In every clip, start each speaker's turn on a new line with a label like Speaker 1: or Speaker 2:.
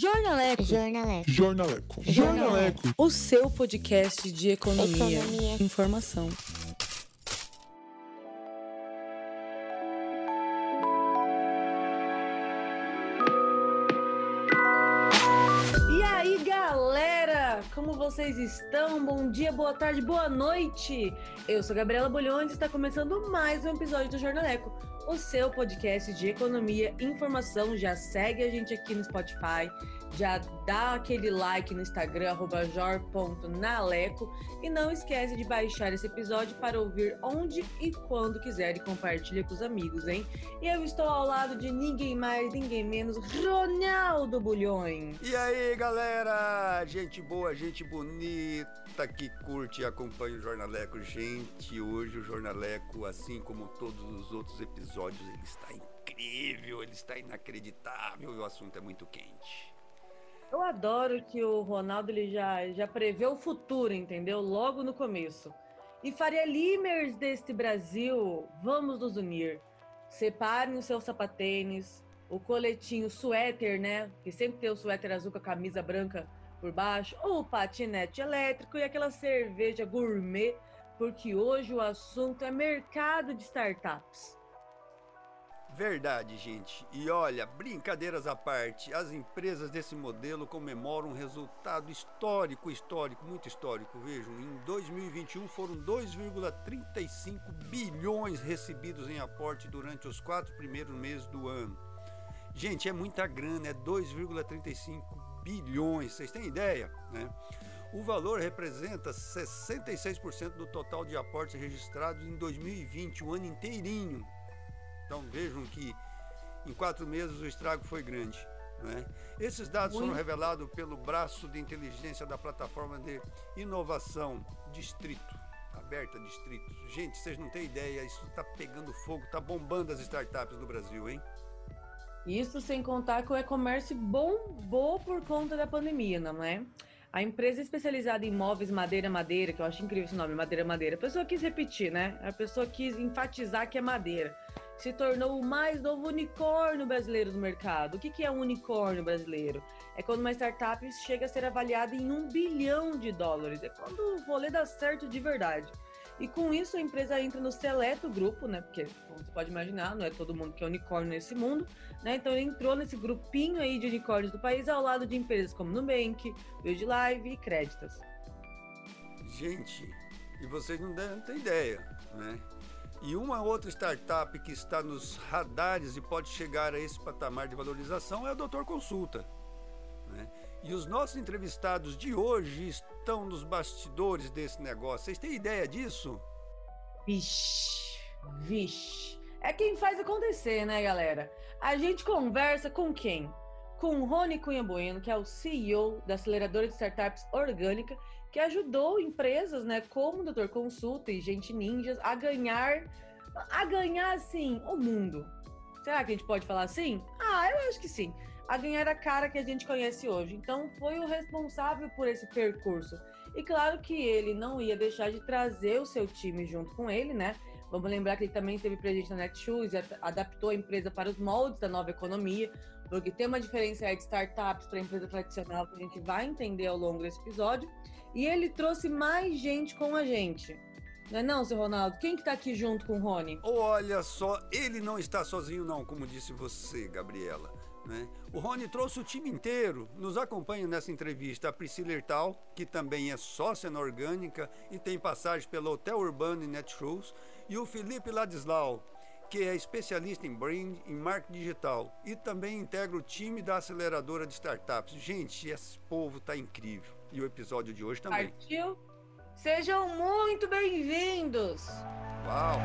Speaker 1: Jornaleco.
Speaker 2: Jornaleco.
Speaker 3: Jornaleco.
Speaker 2: Jornaleco.
Speaker 1: O seu podcast de economia.
Speaker 2: Economia.
Speaker 1: Informação. E aí, galera? Como vocês estão? Bom dia, boa tarde, boa noite. Eu sou Gabriela Bolhões e está começando mais um episódio do Jornaleco, o seu podcast de economia e informação. Já segue a gente aqui no Spotify, já dá aquele like no Instagram, jor.naleco e não esquece de baixar esse episódio para ouvir onde e quando quiser e compartilha com os amigos, hein? E eu estou ao lado de ninguém mais, ninguém menos, Ronaldo Bulhões.
Speaker 4: E aí, galera? Gente boa, gente bonita que curte e acompanha o Jornaleco. Gente, hoje o Jornaleco, assim como todos os outros episódios, ele está incrível, ele está inacreditável e o assunto é muito quente.
Speaker 1: Eu adoro que o Ronaldo ele já, já prevê o futuro, entendeu? Logo no começo. E Faria Limers deste Brasil, vamos nos unir. Separem os seus sapatênis, o coletinho suéter, né? Que sempre tem o suéter azul com a camisa branca por baixo, ou patinete elétrico e aquela cerveja gourmet, porque hoje o assunto é mercado de startups.
Speaker 4: Verdade, gente. E olha, brincadeiras à parte, as empresas desse modelo comemoram um resultado histórico, histórico, muito histórico. Vejam, em 2021 foram 2,35 bilhões recebidos em aporte durante os quatro primeiros meses do ano. Gente, é muita grana, é 2,35 bilhões. Vocês têm ideia, né? O valor representa 66% do total de aportes registrados em 2020, o ano inteirinho. Então vejam que em quatro meses o estrago foi grande. Né? Esses dados foram
Speaker 1: Muito.
Speaker 4: revelados pelo braço de inteligência da plataforma de inovação Distrito, aberta Distrito. Gente, vocês não têm ideia, isso está pegando fogo, está bombando as startups no Brasil, hein?
Speaker 1: Isso sem contar que o e-commerce bombou por conta da pandemia, não é? A empresa especializada em móveis madeira madeira, que eu acho incrível esse nome, madeira madeira, a pessoa quis repetir, né? A pessoa quis enfatizar que é madeira. Se tornou o mais novo unicórnio brasileiro do mercado. O que que é um unicórnio brasileiro? É quando uma startup chega a ser avaliada em um bilhão de dólares. É quando o rolê dá certo de verdade. E com isso a empresa entra no seleto grupo, né? Porque, como você pode imaginar, não é todo mundo que é unicórnio nesse mundo, né? Então entrou nesse grupinho aí de unicórnios do país ao lado de empresas como Nubank, Build Live e Créditas.
Speaker 4: Gente, e vocês não devem ter ideia, né? E uma outra startup que está nos radares e pode chegar a esse patamar de valorização é a Doutor Consulta. E os nossos entrevistados de hoje estão nos bastidores desse negócio. Vocês têm ideia disso?
Speaker 1: Vixe, vixe. É quem faz acontecer, né, galera? A gente conversa com quem? Com o Rony Cunha Bueno, que é o CEO da aceleradora de startups Orgânica, que ajudou empresas, né, como Doutor Consulta e Gente Ninjas a ganhar, a ganhar, assim, o mundo. Será que a gente pode falar assim? Ah, eu acho que sim. A ganhar a cara que a gente conhece hoje. Então, foi o responsável por esse percurso. E claro que ele não ia deixar de trazer o seu time junto com ele, né? Vamos lembrar que ele também esteve presente na Netshoes ad- adaptou a empresa para os moldes da nova economia, porque tem uma diferença aí de startups para a empresa tradicional que a gente vai entender ao longo desse episódio. E ele trouxe mais gente com a gente. Não é não, seu Ronaldo? Quem que tá aqui junto com o Rony?
Speaker 4: Olha só, ele não está sozinho não, como disse você, Gabriela. Né? O Rony trouxe o time inteiro. Nos acompanha nessa entrevista a Priscila Hertal, que também é sócia na Orgânica e tem passagem pelo Hotel Urbano e Netshoes, e o Felipe Ladislau, que é especialista em brand e marketing digital e também integra o time da aceleradora de startups. Gente, esse povo tá incrível. E o episódio de hoje também.
Speaker 1: Partiu? Sejam muito bem-vindos!
Speaker 4: Uau!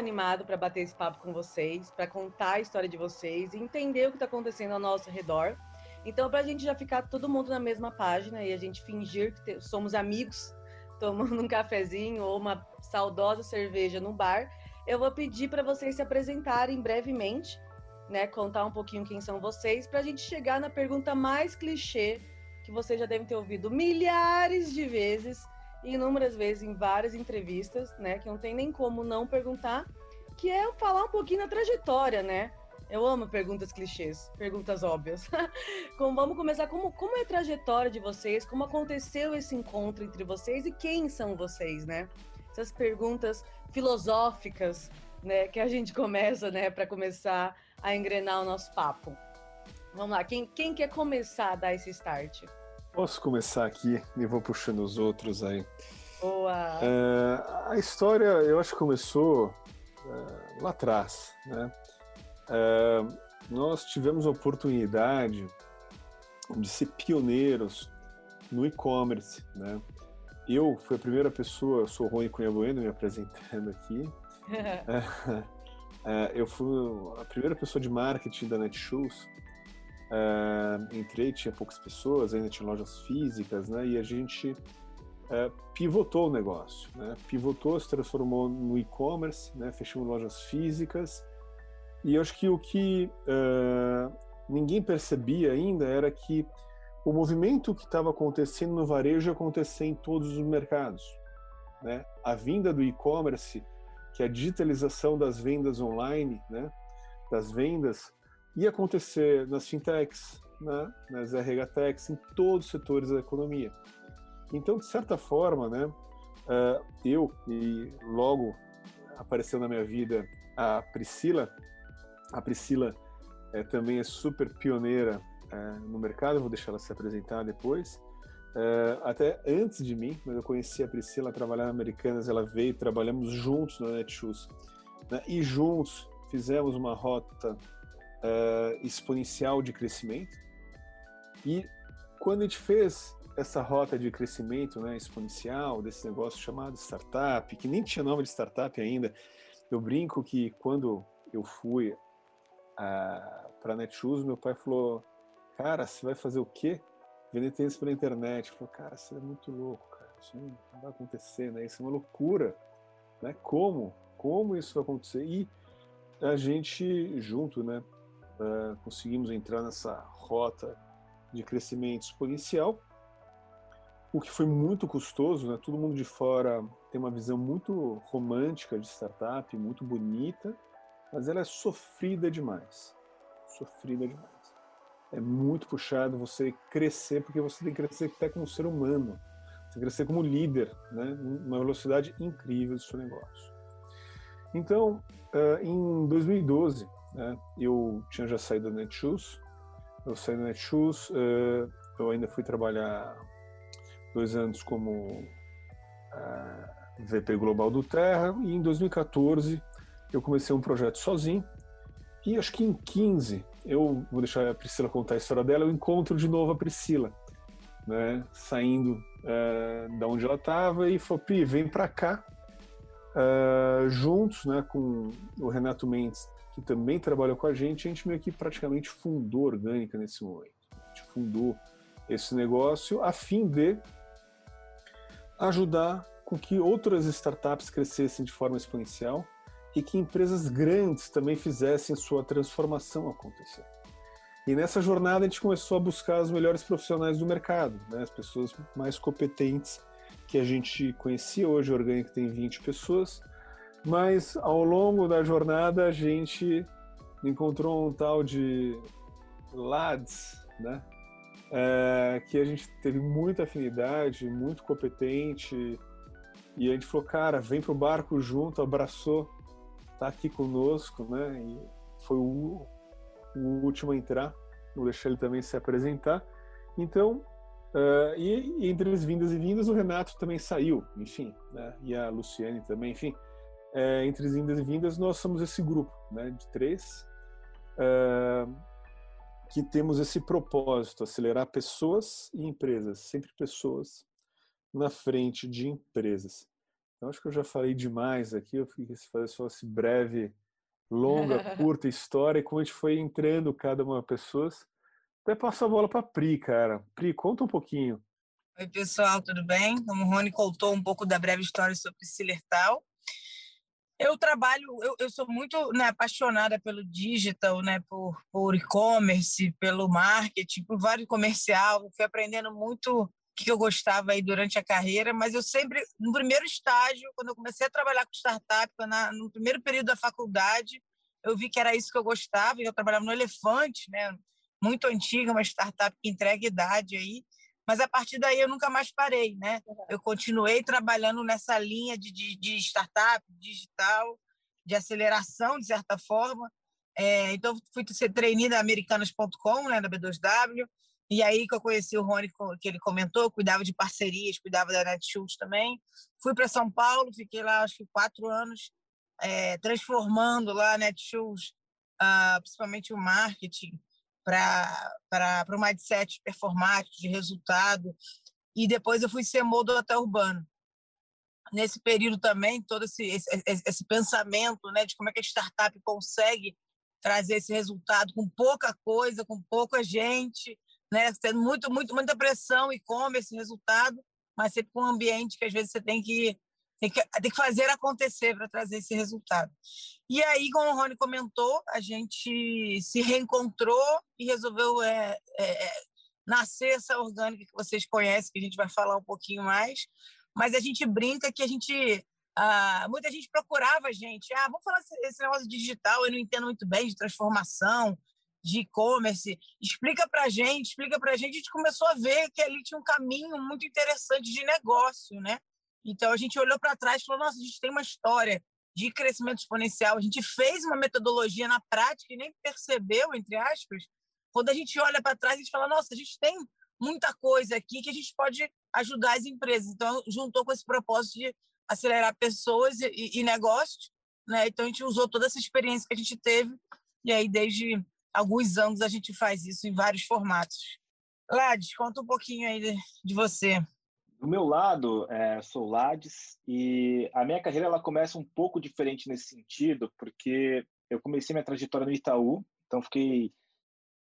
Speaker 1: Animado para bater esse papo com vocês, para contar a história de vocês e entender o que está acontecendo ao nosso redor. Então, para a gente já ficar todo mundo na mesma página e a gente fingir que somos amigos, tomando um cafezinho ou uma saudosa cerveja no bar, eu vou pedir para vocês se apresentarem brevemente, né? Contar um pouquinho quem são vocês, para a gente chegar na pergunta mais clichê que vocês já devem ter ouvido milhares de vezes, inúmeras vezes em várias entrevistas, né? Que não tem nem como não perguntar, que é falar um pouquinho da trajetória, né? Eu amo perguntas clichês, perguntas óbvias. como, vamos começar, como, como é a trajetória de vocês? Como aconteceu esse encontro entre vocês e quem são vocês, né? Essas perguntas filosóficas, né? Que a gente começa, né? Para começar a engrenar o nosso papo. Vamos lá, quem, quem quer começar a dar esse start?
Speaker 2: Posso começar aqui e vou puxando os outros aí.
Speaker 1: Boa!
Speaker 2: É, a história, eu acho que começou é, lá atrás, né? É, nós tivemos a oportunidade de ser pioneiros no e-commerce, né? Eu fui a primeira pessoa, sou Rony Cunha Bueno, me apresentando aqui. É, eu fui a primeira pessoa de marketing da Netshoes Uh, entrei, tinha poucas pessoas, ainda tinha lojas físicas, né? E a gente uh, pivotou o negócio, né? Pivotou, se transformou no e-commerce, né? Fechamos lojas físicas. E eu acho que o que uh, ninguém percebia ainda era que o movimento que estava acontecendo no varejo acontecer em todos os mercados, né? A vinda do e-commerce, que é a digitalização das vendas online, né? Das vendas ia acontecer nas fintechs, né, nas RH techs, em todos os setores da economia. Então, de certa forma, né, uh, eu e logo apareceu na minha vida a Priscila. A Priscila é, também é super pioneira é, no mercado, vou deixar ela se apresentar depois. É, até antes de mim, mas eu conheci a Priscila trabalhando na Americanas, ela veio, trabalhamos juntos na Netshoes. Né, e juntos fizemos uma rota uh, exponencial de crescimento. E quando a gente fez essa rota de crescimento né, exponencial, desse negócio chamado startup, que nem tinha nome de startup ainda, eu brinco que quando eu fui uh, para Netshoes, meu pai falou: Cara, você vai fazer o quê? Vender tênis pela internet. Eu falei: Cara, isso é muito louco, cara. Isso não vai acontecer, né? Isso é uma loucura. Né? Como? Como isso vai acontecer? E a gente, junto, né? Uh, conseguimos entrar nessa rota de crescimento exponencial, o que foi muito custoso, né? Todo mundo de fora tem uma visão muito romântica de startup, muito bonita, mas ela é sofrida demais. Sofrida demais. É muito puxado você crescer, porque você tem que crescer até como ser humano. Você crescer como líder, né? Uma velocidade incrível do seu negócio. Então, uh, em 2012, né? Eu tinha já saído da Netshoes, eu saí da Netshoes, uh, eu ainda fui trabalhar dois anos como uh, eh, VP Global do Terra. E em 2014 eu comecei um projeto sozinho. E acho que em 15 eu vou deixar a Priscila contar a história dela, eu encontro de novo a Priscila, né, saindo uh, da onde ela estava e falou, Pri, vem para cá, uh, juntos, né, com o Renato Mendes, que também trabalha com a gente, a gente meio que praticamente fundou Orgânica nesse momento. A gente fundou esse negócio a fim de ajudar com que outras startups crescessem de forma exponencial e que empresas grandes também fizessem sua transformação acontecer. E nessa jornada a gente começou a buscar os melhores profissionais do mercado, né? as pessoas mais competentes que a gente conhecia. Hoje a Orgânica tem 20 pessoas, mas ao longo da jornada a gente encontrou um tal de Lads, né? É, que a gente teve muita afinidade, muito competente, e a gente falou, cara, vem pro barco junto, abraçou, tá aqui conosco, né? E foi o, o último a entrar, vou deixar ele também se apresentar. Então, uh, e, e, entre as vindas e vindas, o Renato também saiu, enfim, né? E a Luciane também, enfim é, entre as indas e vindas, nós somos esse grupo né, de três é, que temos esse propósito, acelerar pessoas e empresas, sempre pessoas na frente de empresas. Então, acho que eu já falei demais aqui, eu fiz fazer só esse breve, longa, curta história, e como a gente foi entrando cada uma pessoas. Até passo a bola para Pri, cara. Pri, conta um pouquinho.
Speaker 3: Oi, pessoal, tudo bem? Como o Rony contou um pouco da breve história sobre Silertal, eu trabalho, eu, eu sou muito né, apaixonada pelo digital, né, por, por e-commerce, pelo marketing, por vários comercial. Fui aprendendo muito que eu gostava aí durante a carreira, mas eu sempre, no primeiro estágio, quando eu comecei a trabalhar com startup, na, no primeiro período da faculdade, eu vi que era isso que eu gostava, e eu trabalhava no Elefante, né? muito antiga, uma startup que entrega idade aí, mas a partir daí eu nunca mais parei, né? Eu continuei trabalhando nessa linha de, de, de startup, digital, de aceleração, de certa forma. É, então, fui ser trainee da americanas.com, né, da B2W, e aí que eu conheci o Rony, que ele comentou, cuidava de parcerias, cuidava da Netshoes também. Fui para São Paulo, fiquei lá acho que quatro anos, é, transformando lá a Netshoes, uh, principalmente o marketing, para o mindset performático, de resultado. E depois eu fui ser do Hotel Urbano. Nesse período também, todo esse, esse, esse pensamento né, de como é que a startup consegue trazer esse resultado com pouca coisa, com pouca gente, né? Tendo muito, muito, muita pressão e come esse resultado, mas sempre com um ambiente que às vezes você tem que tem que, tem que fazer acontecer para trazer esse resultado. E aí, como o Rony comentou, a gente se reencontrou e resolveu é, é, é, nascer essa orgânica que vocês conhecem, que a gente vai falar um pouquinho mais. Mas a gente brinca que a gente ah, muita gente procurava a gente. Ah, vamos falar esse negócio digital, eu não entendo muito bem de transformação, de e-commerce. Explica para gente, explica para gente. A gente começou a ver que ali tinha um caminho muito interessante de negócio, né? Então a gente olhou para trás e falou: nossa, a gente tem uma história de crescimento exponencial. A gente fez uma metodologia na prática e nem percebeu, entre aspas. Quando a gente olha para trás, a gente fala: nossa, a gente tem muita coisa aqui que a gente pode ajudar as empresas. Então, juntou com esse propósito de acelerar pessoas e, e negócios. Né? Então, a gente usou toda essa experiência que a gente teve. E aí, desde alguns anos, a gente faz isso em vários formatos. Lades, conta um pouquinho aí de, de você.
Speaker 5: Do meu lado, é, sou Lades e a minha carreira ela começa um pouco diferente nesse sentido, porque eu comecei minha trajetória no Itaú, então fiquei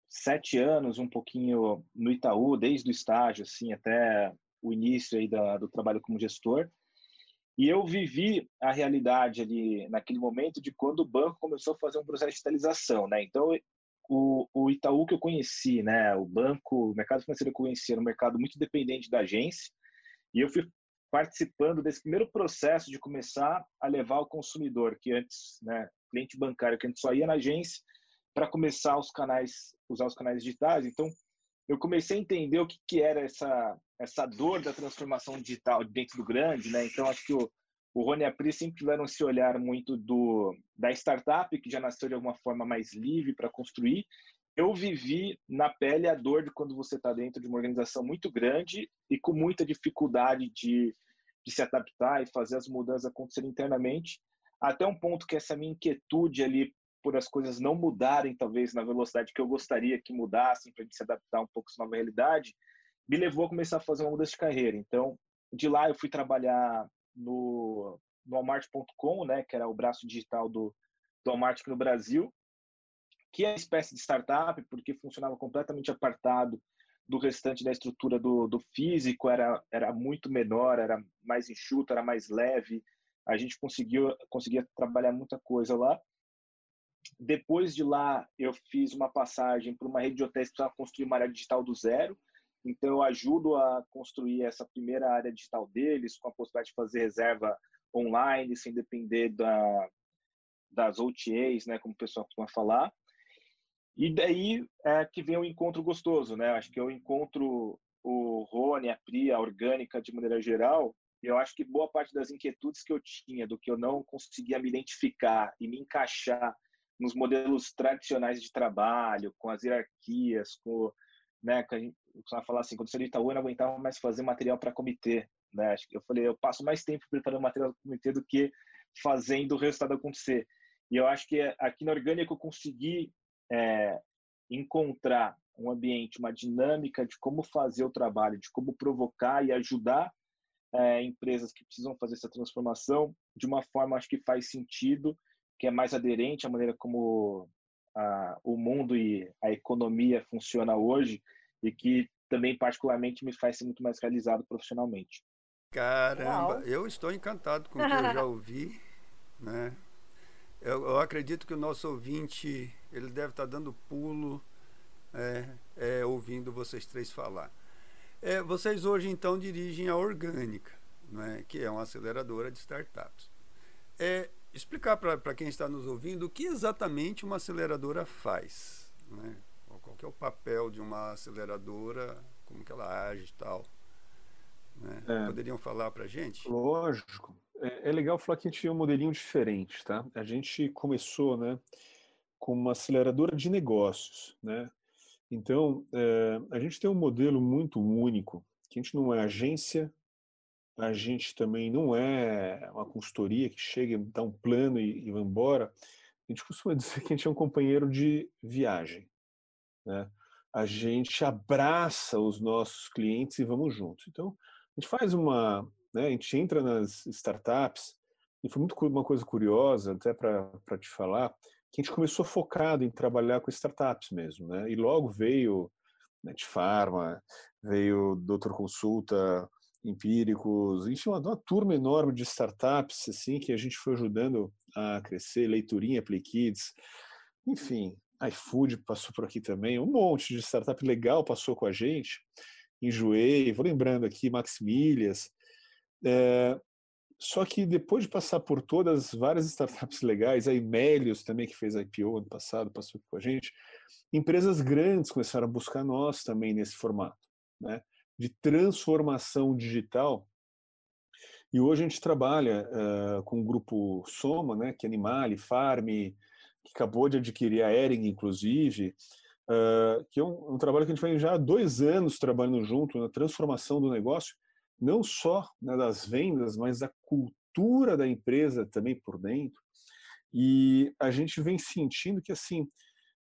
Speaker 5: sete anos, um pouquinho no Itaú, desde o estágio, assim, até o início aí da, do trabalho como gestor. E eu vivi a realidade ali naquele momento de quando o banco começou a fazer um processo de digitalização, né? Então, o, o Itaú que eu conheci, né? O banco, o mercado financeiro que eu conheci era um mercado muito dependente da agência. E eu fui participando desse primeiro processo de começar a levar o consumidor, que antes, né, cliente bancário, que antes só ia na agência, para começar os canais, usar os canais digitais. Então, eu comecei a entender o que, que era essa essa dor da transformação digital dentro do grande, né? Então, acho que o, o Rony e a Pri sempre tiveram esse olhar muito do da startup, que já nasceu de alguma forma mais livre para construir, eu vivi na pele a dor de quando você está dentro de uma organização muito grande e com muita dificuldade de, de se adaptar e fazer as mudanças acontecerem internamente, até um ponto que essa minha inquietude ali por as coisas não mudarem, talvez, na velocidade que eu gostaria que mudassem, para se adaptar um pouco a nova realidade, me levou a começar a fazer uma mudança de carreira. Então, de lá eu fui trabalhar no, no Walmart.com, né, que era o braço digital do, do Walmart no Brasil, que é uma espécie de startup, porque funcionava completamente apartado do restante da estrutura do, do físico, era, era muito menor, era mais enxuto, era mais leve, a gente conseguiu, conseguia trabalhar muita coisa lá. Depois de lá, eu fiz uma passagem para uma rede de hotéis para construir uma área digital do zero. Então, eu ajudo a construir essa primeira área digital deles, com a possibilidade de fazer reserva online, sem depender da, das OTAs, né, como o pessoal costuma falar. E daí é que vem o encontro gostoso, né? Acho que eu encontro o Rony, a Pri, a orgânica de maneira geral. Eu acho que boa parte das inquietudes que eu tinha, do que eu não conseguia me identificar e me encaixar nos modelos tradicionais de trabalho, com as hierarquias, com, né, que a gente costuma falar assim, quando você Itaú, eu não aguentava mais fazer material para comitê, né? Eu falei, eu passo mais tempo preparando material para comitê do que fazendo o resultado acontecer. E eu acho que aqui na Orgânica eu consegui é, encontrar um ambiente, uma dinâmica de como fazer o trabalho, de como provocar e ajudar é, empresas que precisam fazer essa transformação de uma forma acho que faz sentido, que é mais aderente à maneira como a, o mundo e a economia funciona hoje e que também particularmente me faz ser muito mais realizado profissionalmente.
Speaker 4: Caramba, Uau. eu estou encantado com o que eu já ouvi, né? Eu, eu, acredito que o nosso ouvinte ele deve estar dando pulo é, é, ouvindo vocês três falar. É, vocês hoje então dirigem a Orgânica, né, que é uma aceleradora de startups. É, explicar para quem está nos ouvindo o que exatamente uma aceleradora faz. Né? Qual é o papel de uma aceleradora, como que ela age e tal. Né? É, Poderiam falar para a gente?
Speaker 2: Lógico. É, é, legal falar que a gente tinha um modelinho diferente. Tá? A gente começou né, com uma aceleradora de negócios. Né? Então, é, a gente tem um modelo muito único, que a gente não é agência, a gente também não é uma consultoria que chega, dá um plano e, e vai embora. A gente costuma dizer que a gente é um companheiro de viagem. Né? A gente abraça os nossos clientes e vamos juntos. Então, a gente faz uma. Né, a gente entra nas startups, e foi muito uma coisa curiosa, até para te falar, que a gente começou focado em trabalhar com startups mesmo. Né? E logo veio Netfarma, veio Doutor Consulta, empíricos, enfim, uma, uma, turma enorme de startups assim que a gente foi ajudando a crescer, Leiturinha, Plikids, enfim, iFood passou por aqui também, um monte de startup legal passou com a gente, enjoei, vou lembrando aqui, Maximilias, é, só que depois de passar por todas várias startups legais, a Imélios também, que fez IPO ano passado, passou com a gente, empresas grandes começaram a buscar nós também nesse formato, né? de transformação digital. E hoje a gente trabalha uh, com o grupo Soma, né, que é Animale, Farm, que acabou de adquirir a Ering, inclusive, uh, que é um, um, trabalho que a gente vem já há dois anos trabalhando junto na transformação do negócio, não só né, das vendas, mas da cultura da empresa também por dentro. E a gente vem sentindo que assim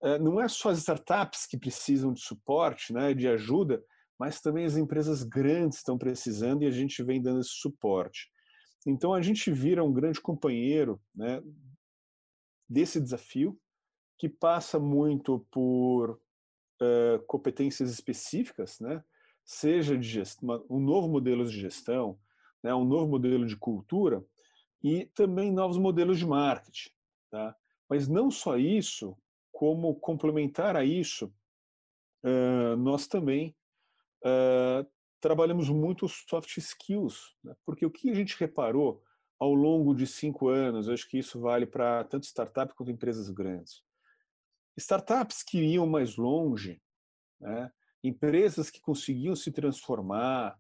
Speaker 2: uh, não é só as startups que precisam de suporte, né, de ajuda, mas também as empresas grandes estão precisando e a gente vem dando esse suporte. Então a gente vira um grande companheiro né, desse desafio, que passa muito por uh, competências específicas, né, seja de um novo modelo de gestão, né, um novo modelo de cultura e também novos modelos de marketing. Tá? Mas não só isso, como complementar a isso, uh, nós também uh, trabalhamos muito soft skills, né? porque o que a gente reparou ao longo de cinco anos, eu acho que isso vale para tanto startup quanto empresas grandes. Startups que iam mais longe, né? Empresas que conseguiam se transformar,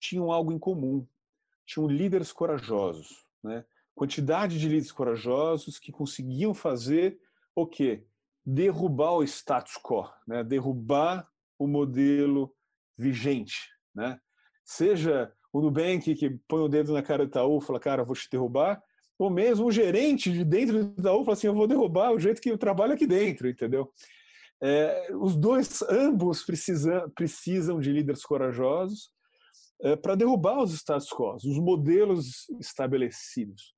Speaker 2: tinham algo em comum, tinham líderes corajosos, né? quantidade de líderes corajosos que conseguiam fazer o quê? Derrubar o status quo, né? derrubar o modelo vigente, né? Seja o Nubank que põe o dedo na cara do Itaú e fala, cara, vou te derrubar, ou mesmo o gerente de dentro do Itaú fala assim, eu vou derrubar o jeito que eu trabalho aqui dentro, entendeu? É, os dois, ambos precisam, precisam de líderes corajosos é, para derrubar os status quo, os modelos estabelecidos.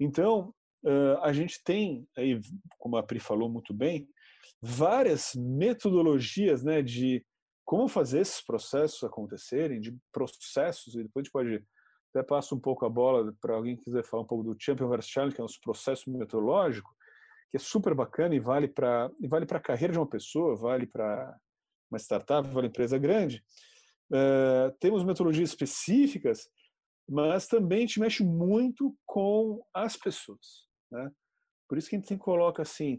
Speaker 2: Então, uh, a gente tem, aí, como a Pri falou muito bem, várias metodologias né, de como fazer esses processos acontecerem, de processos, e depois a gente pode até passar um pouco a bola para alguém que quiser falar um pouco do Champion vs Challenge, que é um processo metodológico, que é super bacana e vale para vale a carreira de uma pessoa, vale para uma startup, vale empresa grande. Uh, temos metodologias específicas, mas também gente mexe muito com as pessoas. Né? Por isso que a gente coloca assim,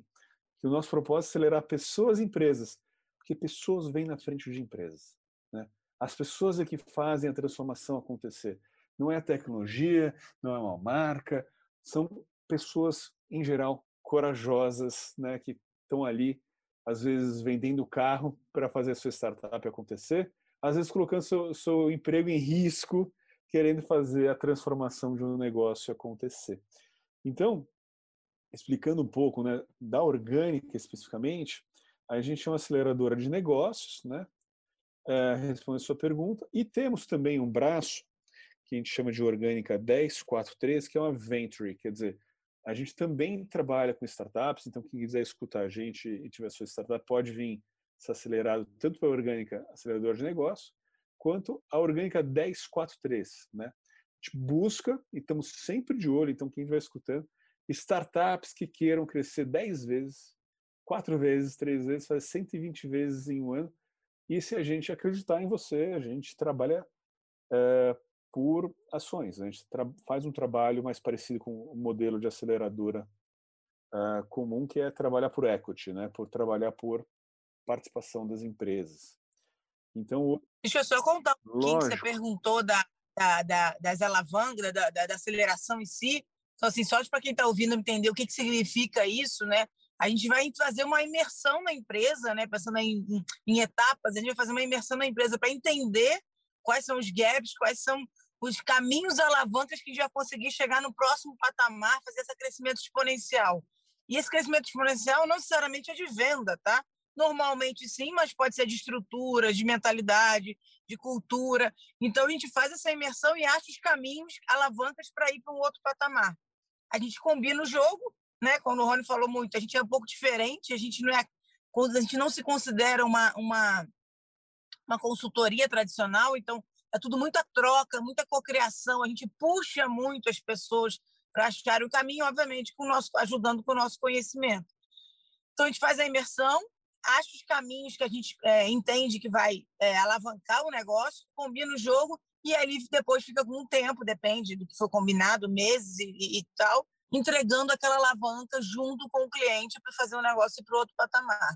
Speaker 2: que o nosso propósito é acelerar pessoas e empresas porque pessoas vêm na frente de empresas. Né? As pessoas é que fazem a transformação acontecer. Não é a tecnologia, não é uma marca, são pessoas, em geral, corajosas, né, que estão ali, às vezes, vendendo carro para fazer a sua startup acontecer, às vezes colocando seu, seu emprego em risco, querendo fazer a transformação de um negócio acontecer. Então, explicando um pouco né, da orgânica especificamente, a gente é uma aceleradora de negócios, né? É, responde a sua pergunta. E temos também um braço que a gente chama de Orgânica 1043, que é uma Venture, quer dizer, a gente também trabalha com startups, então quem quiser escutar a gente e tiver sua startup pode vir ser acelerado tanto para a Orgânica Aceleradora de Negócio, quanto a Orgânica 1043, né? A gente busca e estamos sempre de olho, então quem vai escutando, startups que queiram crescer 10 vezes quatro vezes, três vezes, faz 120 vezes em um ano, E se a gente acreditar em você, a gente trabalha é, por ações. A gente faz um trabalho mais parecido com o modelo de aceleradora uh, comum, que é trabalhar por equity, né? por trabalhar por participação das empresas. Então,
Speaker 3: Deixa eu só contar um pouquinho que você perguntou da, da, da das alavancas, da, da, da, aceleração em si. Então, assim, só para quem está ouvindo entender o que, que significa isso, né? A gente vai fazer uma imersão na empresa, né? Pensando em, em, em etapas, a gente vai fazer uma imersão na empresa para entender quais são os gaps, quais são os caminhos alavancas que já conseguir chegar no próximo patamar, fazer esse crescimento exponencial. E esse crescimento exponencial não necessariamente é de venda, tá? Normalmente sim, mas pode ser de estrutura, de mentalidade, de cultura. Então a gente faz essa imersão e acha os caminhos, alavancas para ir para um outro patamar. A gente combina o jogo, né? Quando o Rony falou muito, a gente é um pouco diferente, a gente não é a gente não se considera uma, uma uma consultoria tradicional, então é tudo muita troca, muita cocriação, a gente puxa muito as pessoas para achar o caminho, obviamente, com nosso, ajudando com o nosso conhecimento. Então a gente faz a imersão, acha os caminhos que a gente é, entende que vai é, alavancar o negócio, combina o jogo e aí depois fica com um tempo, depende do que for combinado, meses e, e, tal, entregando aquela alavanca junto com o cliente para fazer o negócio ir para outro patamar.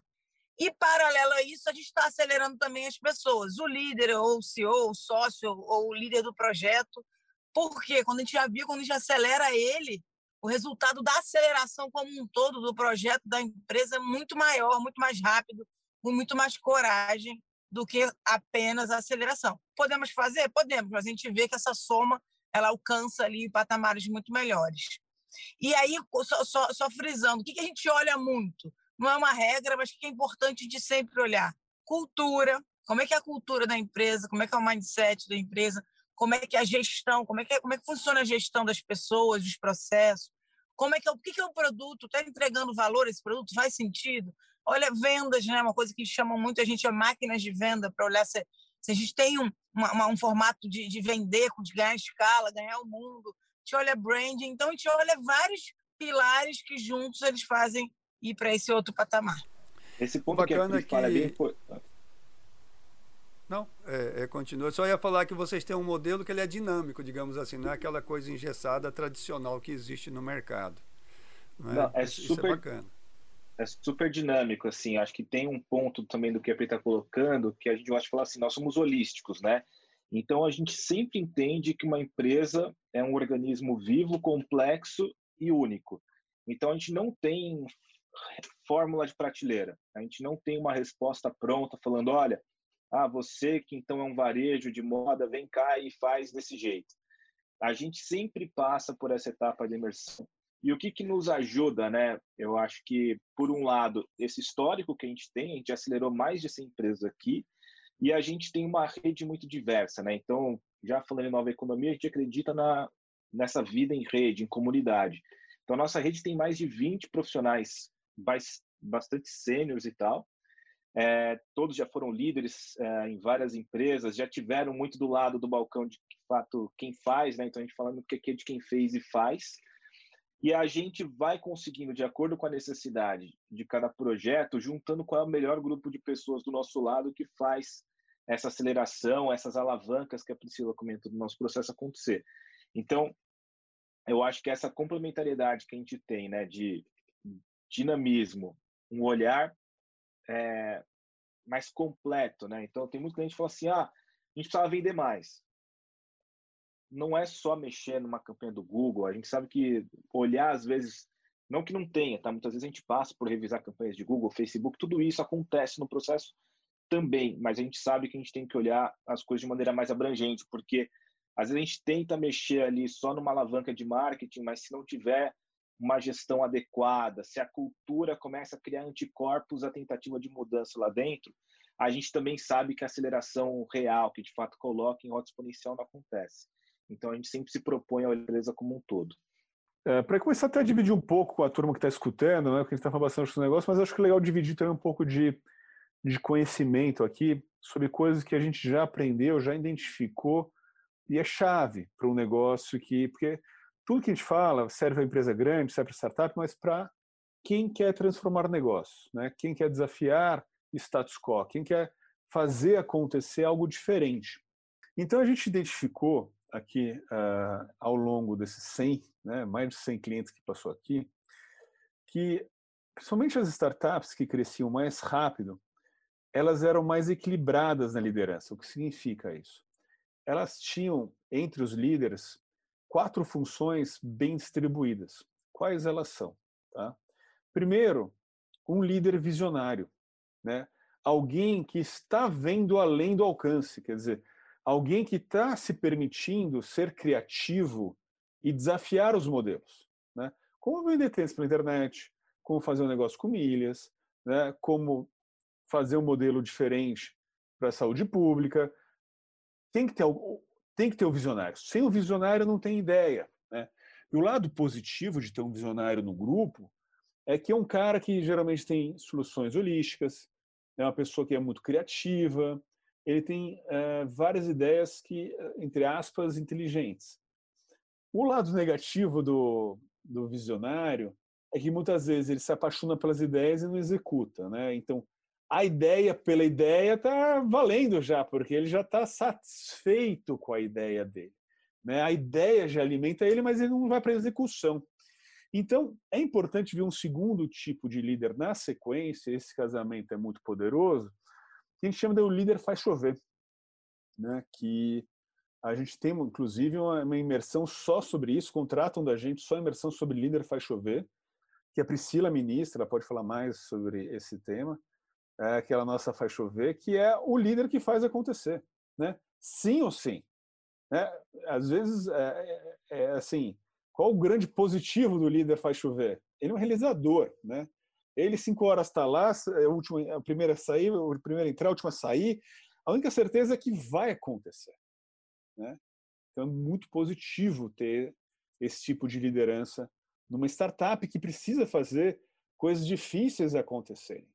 Speaker 3: E, paralelo a isso, a gente está acelerando também as pessoas, o líder, ou o CEO, o sócio, ou o líder do projeto. Porque quando a gente já viu, quando a gente acelera ele, o resultado da aceleração como um todo do projeto da empresa é muito maior, muito mais rápido, com muito mais coragem do que apenas a aceleração. Podemos fazer? Podemos, mas a gente vê que essa soma ela alcança ali patamares muito melhores. E aí, só, só, só frisando, o que, que a gente olha muito? Não é uma regra, mas que é importante de sempre olhar. Cultura, como é que é a cultura da empresa, como é que é o mindset da empresa, como é que é a gestão, como é que, é, como é que funciona a gestão das pessoas, dos processos, como é que é, o que, que é o produto, está entregando valor esse produto, faz sentido? Olha, vendas, né, uma coisa que chama muito a gente é máquinas de venda, para olhar se, se a gente tem um, uma, um formato de, de vender, de ganhar escala, ganhar o mundo, a gente olha branding, então a gente olha vários pilares que juntos eles fazem ir para esse outro patamar.
Speaker 5: Esse ponto Bacana que, a que... é bem
Speaker 4: importante. Não, é, é, continua. Só ia falar que vocês têm um modelo que ele é dinâmico, digamos assim, não é aquela coisa engessada tradicional que existe no mercado. Não é, não, é Isso
Speaker 5: super é bacana. É super dinâmico, assim. Acho que tem um ponto também do que a Pri está colocando, que a gente gosta de falar assim, nós somos holísticos, né? Então a gente sempre entende que uma empresa é um organismo vivo, complexo e único. Então a gente não tem fórmula de prateleira. A gente não tem uma resposta pronta falando, olha, ah, você que então é um varejo de moda, vem cá e faz desse jeito. A gente sempre passa por essa etapa de imersão. E o que, que nos ajuda, né? Eu acho que, por um lado, esse histórico que a gente tem, a gente acelerou mais de 100 empresas aqui, e a gente tem uma rede muito diversa, né? Então, já falando em nova economia, a gente acredita na, nessa vida em rede, em comunidade. Então, a nossa rede tem mais de 20 profissionais bastante sêniores e tal. É, todos já foram líderes é, em várias empresas, já tiveram muito do lado do balcão de, fato quem faz, né? Então a gente falando que aqui é de quem fez e faz. E a gente vai conseguindo, de acordo com a necessidade de cada projeto, juntando qual é o melhor grupo de pessoas do nosso lado que faz essa aceleração, essas alavancas que a Priscila comentou do nosso processo acontecer. Então, eu acho que essa complementariedade que a gente tem, né, de dinamismo, um olhar é, mais completo, né? Então tem muito cliente que fala assim, ah, a gente precisava vender mais. Não é só mexer numa campanha do Google, a gente sabe que olhar às vezes, não que não tenha, tá? Muitas vezes a gente passa por revisar campanhas de Google, Facebook, tudo isso acontece no processo também, mas a gente sabe que a gente tem que olhar as coisas de maneira mais abrangente, porque às vezes a gente tenta mexer ali só numa alavanca de marketing, mas se não tiver uma gestão adequada, se a cultura começa a criar anticorpos à tentativa de mudança lá dentro, a gente também sabe que a aceleração real, que de fato coloca em rota exponencial, não acontece. Então a gente sempre se propõe a empresa como um todo.
Speaker 2: É, Para começar até a dividir um pouco com a turma que está escutando, né, porque a gente está falando bastante do negócio, mas acho que é legal dividir também um pouco de, de conhecimento aqui sobre coisas que a gente já aprendeu, já identificou e é chave para um negócio que, porque tudo que a gente fala serve para empresa grande, serve para startup, mas para quem quer transformar negócios, né? quem quer desafiar status quo, quem quer fazer acontecer algo diferente. Então a gente identificou aqui uh, ao longo desses 100, né, mais de 100 clientes que passou aqui, que principalmente as startups que cresciam mais rápido, elas eram mais equilibradas na liderança. O que significa isso? Elas tinham entre os líderes quatro funções bem distribuídas. Quais elas são? Tá? Primeiro, um líder visionário, né? Alguém que está vendo além do alcance, quer dizer, alguém que está se permitindo ser criativo e desafiar os modelos, né? Como vender tênis pela internet, como fazer um negócio com milhas, né? Como fazer um modelo diferente para a saúde pública. Tem que ter tem que ter o visionário. Sem o visionário não tem ideia, né? E o lado positivo de ter um visionário no grupo é que é um cara que geralmente tem soluções holísticas, é uma pessoa que é muito criativa, ele tem é, várias ideias que, entre aspas, inteligentes. O lado negativo do, do visionário é que muitas vezes ele se apaixona pelas ideias e não executa, né? Então, a ideia pela ideia está valendo já, porque ele já está satisfeito com a ideia dele. Né? A ideia já alimenta ele, mas ele não vai para a execução. Então, é importante ver um segundo tipo de líder na sequência, esse casamento é muito poderoso, que a gente chama de o líder faz chover, né? que a gente tem, inclusive, uma, imersão só sobre isso, contratam da gente só imersão sobre líder faz chover, que a Priscila ministra, ela pode falar mais sobre esse tema, é aquela nossa faz chover, que é o líder que faz acontecer, né? Sim ou sim. Né? Às vezes, é, é, é assim, qual o grande positivo do líder faz chover? Ele é um realizador, né? Ele cinco horas está lá, é a, última, a primeira a sair, a primeira a entrar, a última a sair. A única certeza é que vai acontecer, né? Então é muito positivo ter esse tipo de liderança numa startup que precisa fazer coisas difíceis acontecerem.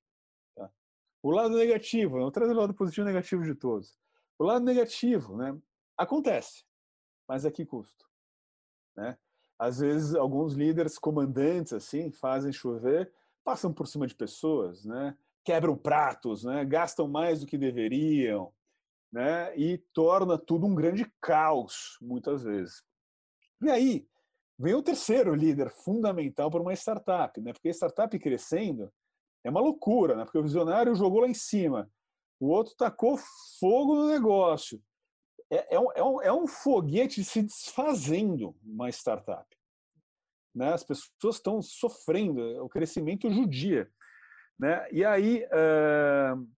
Speaker 2: O lado negativo, vou trazer o lado positivo e negativo de todos. O lado negativo, né? Acontece, mas a que custo? Né? às vezes alguns líderes comandantes assim fazem chover, passam por cima de pessoas, né? Quebram pratos, né? Gastam mais do que deveriam, né? E torna tudo um grande caos muitas vezes. E aí vem o terceiro líder fundamental para uma startup, né? Porque a startup crescendo é uma loucura, né? Porque o visionário jogou lá em cima, o outro tacou fogo no negócio é, é, um, é, um, é um foguete se desfazendo uma startup. Né? As pessoas estão sofrendo é o crescimento judia. Né? E aí uh,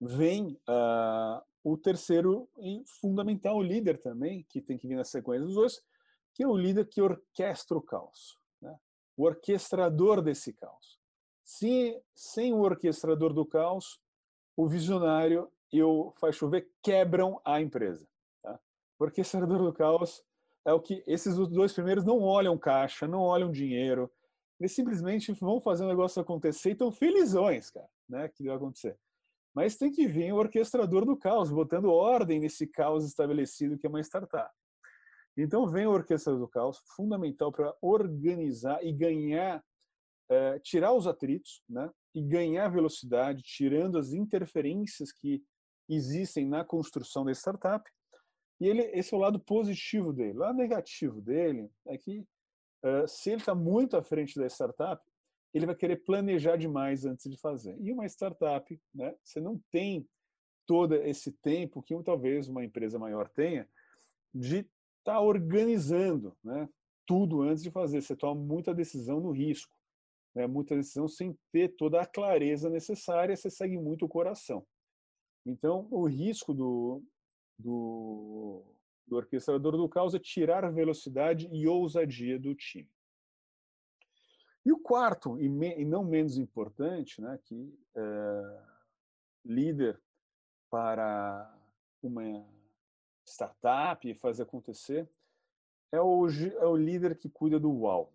Speaker 2: vem uh, o terceiro e fundamental líder também, que tem que vir na sequência dos dois, que é o líder que orquestra o caos. Né? O orquestrador desse caos. Se, sem o orquestrador do caos, o visionário e o Faz Chover quebram a empresa. Tá? Porque orquestrador do caos é o que esses dois primeiros não olham caixa, não olham dinheiro, eles simplesmente vão fazer o negócio acontecer e estão felizões, cara, né, que vai acontecer. Mas tem que vir o orquestrador do caos, botando ordem nesse caos estabelecido que é uma startup. Então vem o orquestrador do caos, fundamental para organizar e ganhar, é, tirar os atritos, né, e ganhar velocidade, tirando as interferências que existem na construção da startup. E ele, esse é o lado positivo dele. O lado negativo dele é que, uh, se ele está muito à frente da startup, ele vai querer planejar demais antes de fazer. E uma startup, né, você não tem todo esse tempo que talvez uma empresa maior tenha de estar tá organizando né, tudo antes de fazer. Você toma muita decisão no risco, né, muita decisão sem ter toda a clareza necessária, você segue muito o coração. Então, o risco do, do, do orquestrador do caos é tirar velocidade e ousadia do time. E o quarto, e, me, e não menos importante, né, que é, líder para uma startup e fazer acontecer, é o, é o líder que cuida do wow.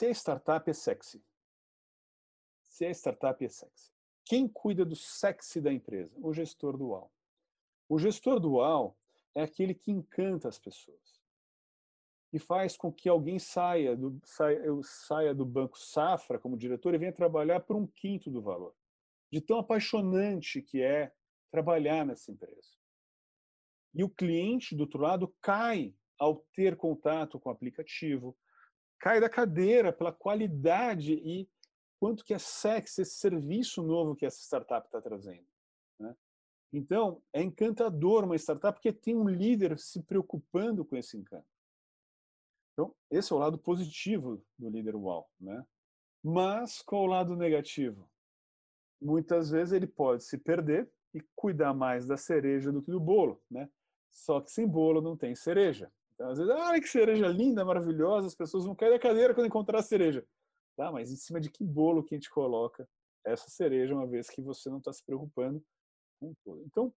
Speaker 2: Ser startup é sexy. Ser startup é sexy. Quem cuida do sexy da empresa? O gestor dual. O gestor dual é aquele que encanta as pessoas e faz com que alguém saia do, saia, saia do banco safra como diretor e venha trabalhar por um quinto do valor. de tão apaixonante que é trabalhar nessa empresa. E o cliente do outro lado cai ao ter contato com o aplicativo, cai da cadeira pela qualidade e quanto que é sexy esse serviço novo que essa startup está trazendo. Né? Então, é encantador uma startup porque tem um líder se preocupando com esse encanto. Então, esse é o lado positivo do líder UAU. Né? Mas, qual o lado negativo? Muitas vezes ele pode se perder e cuidar mais da cereja do que do bolo. Né? Só que sem bolo não tem cereja. Às vezes, ah, que cereja linda, maravilhosa, as pessoas vão cair da cadeira quando encontrar a cereja. Tá, mas em cima de que bolo que a gente coloca essa cereja, uma vez que você não está se preocupando com tudo. Então,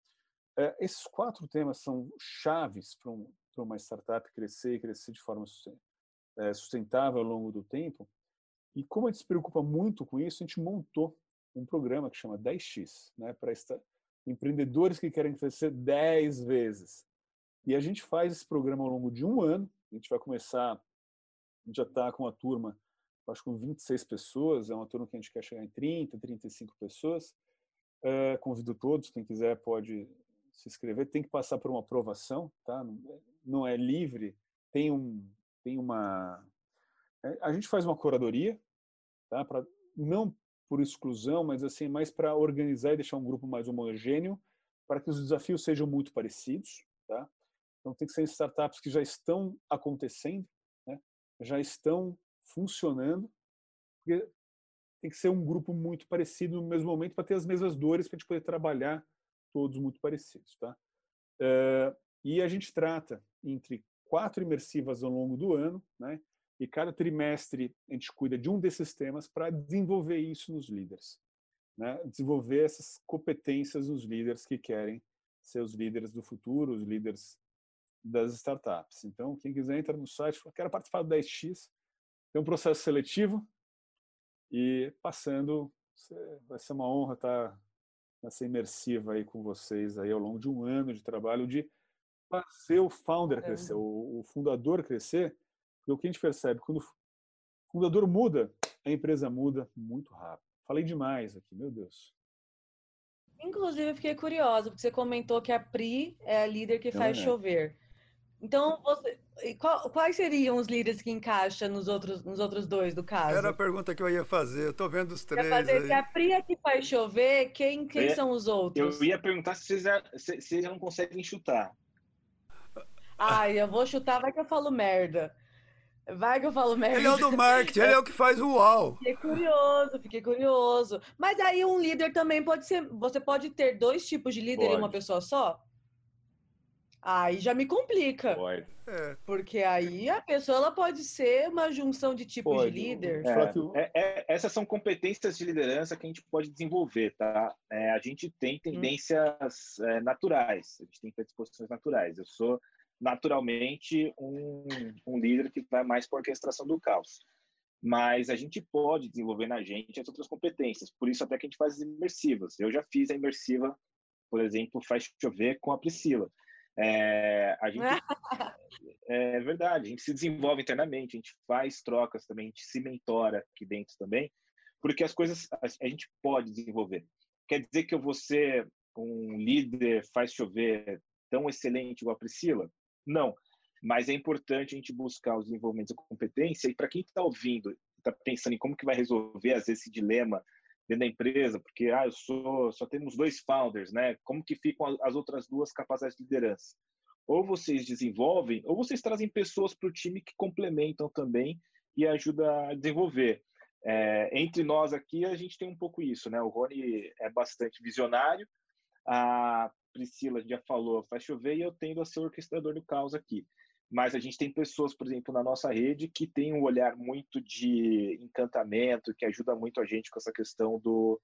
Speaker 2: é, esses quatro temas são chaves para um, uma startup crescer e crescer de forma é, sustentável ao longo do tempo. E como a gente se preocupa muito com isso, a gente montou um programa que chama 10x, né, para empreendedores que querem crescer 10 vezes. E a gente faz esse programa ao longo de um ano. A gente vai começar, a gente já está com uma turma, acho com 26 pessoas, é uma turma que a gente quer chegar em 30, 35 pessoas. Uh, convido todos, quem quiser pode se inscrever, tem que passar por uma aprovação, tá? Não é livre, tem um, tem uma, é, a gente faz uma curadoria, tá? Para não por exclusão, mas assim mais para organizar e deixar um grupo mais homogêneo, para que os desafios sejam muito parecidos, tá? Então tem que ser startups que já estão acontecendo, né? Já estão funcionando, porque tem que ser um grupo muito parecido no mesmo momento para ter as mesmas dores para a gente poder trabalhar todos muito parecidos, tá? Uh, e a gente trata entre quatro imersivas ao longo do ano, né? E cada trimestre a gente cuida de um desses temas para desenvolver isso nos líderes, né? Desenvolver essas competências nos líderes que querem ser os líderes do futuro, os líderes das startups. Então, quem quiser entra no site, quero participar do 10x, tem um processo seletivo, e passando, vai ser uma honra estar nessa imersiva aí com vocês aí ao longo de um ano de trabalho de fazer o founder crescer, o, o fundador crescer, porque o que a gente percebe, quando o fundador muda, a empresa muda muito rápido. Falei demais aqui, meu Deus.
Speaker 1: Inclusive, eu fiquei curiosa, porque você comentou que a Pri é a líder que faz é. chover. Então, você, qual, quais seriam os líderes que encaixa nos outros, nos outros dois, do caso?
Speaker 4: Era a pergunta que eu ia fazer. Eu tô vendo os três.
Speaker 1: fazer, aí. Se a Pri que faz chover, quem, quem ia, são os outros?
Speaker 5: Eu ia perguntar se vocês, já, se, se já não conseguem chutar.
Speaker 1: Ai, eu vou chutar, vai que eu falo merda. Vai que eu falo merda.
Speaker 4: Ele é o do marketing, ele é o que faz o UAU.
Speaker 1: Fiquei curioso, fiquei curioso. Mas aí um líder também pode ser. Você pode ter dois tipos de líder pode. em uma pessoa só? Aí já me complica. Pode. É. Porque aí a pessoa ela pode ser uma junção de tipos pode. de líder.
Speaker 5: É, é, é, essas são competências de liderança que a gente pode desenvolver, tá? É, a gente tem hum. tendências hum. naturais, a gente tem predisposições naturais. Eu sou naturalmente um, um líder que vai mais para a orquestração do caos. Mas a gente pode desenvolver na gente as outras competências. Por isso até que a gente faz as imersivas. Eu já fiz a imersiva, por exemplo, faz chover com a Priscila é, a gente, é verdade, a gente se desenvolve internamente, a gente faz trocas também, a gente se mentora aqui dentro também, porque as coisas a, gente pode desenvolver. Quer dizer que eu vou ser um líder faz chover tão excelente igual a Priscila? Não, mas é importante a gente buscar os desenvolvimentos de competência e para quem está ouvindo, está pensando em como que vai resolver às vezes esse dilema dentro da empresa, porque ah, eu sou, só temos dois founders, né? Como que ficam as outras duas capacidades de liderança? Ou vocês desenvolvem, ou vocês trazem pessoas para o time que complementam também e ajudam a desenvolver. É, entre nós aqui, a gente tem um pouco isso, né? O Rony é bastante visionário, a Priscila já falou, faz chover, e eu tendo a ser orquestrador do caos aqui mas a gente tem pessoas, por exemplo, na nossa rede que tem um olhar muito de encantamento, que ajuda muito a gente com essa questão do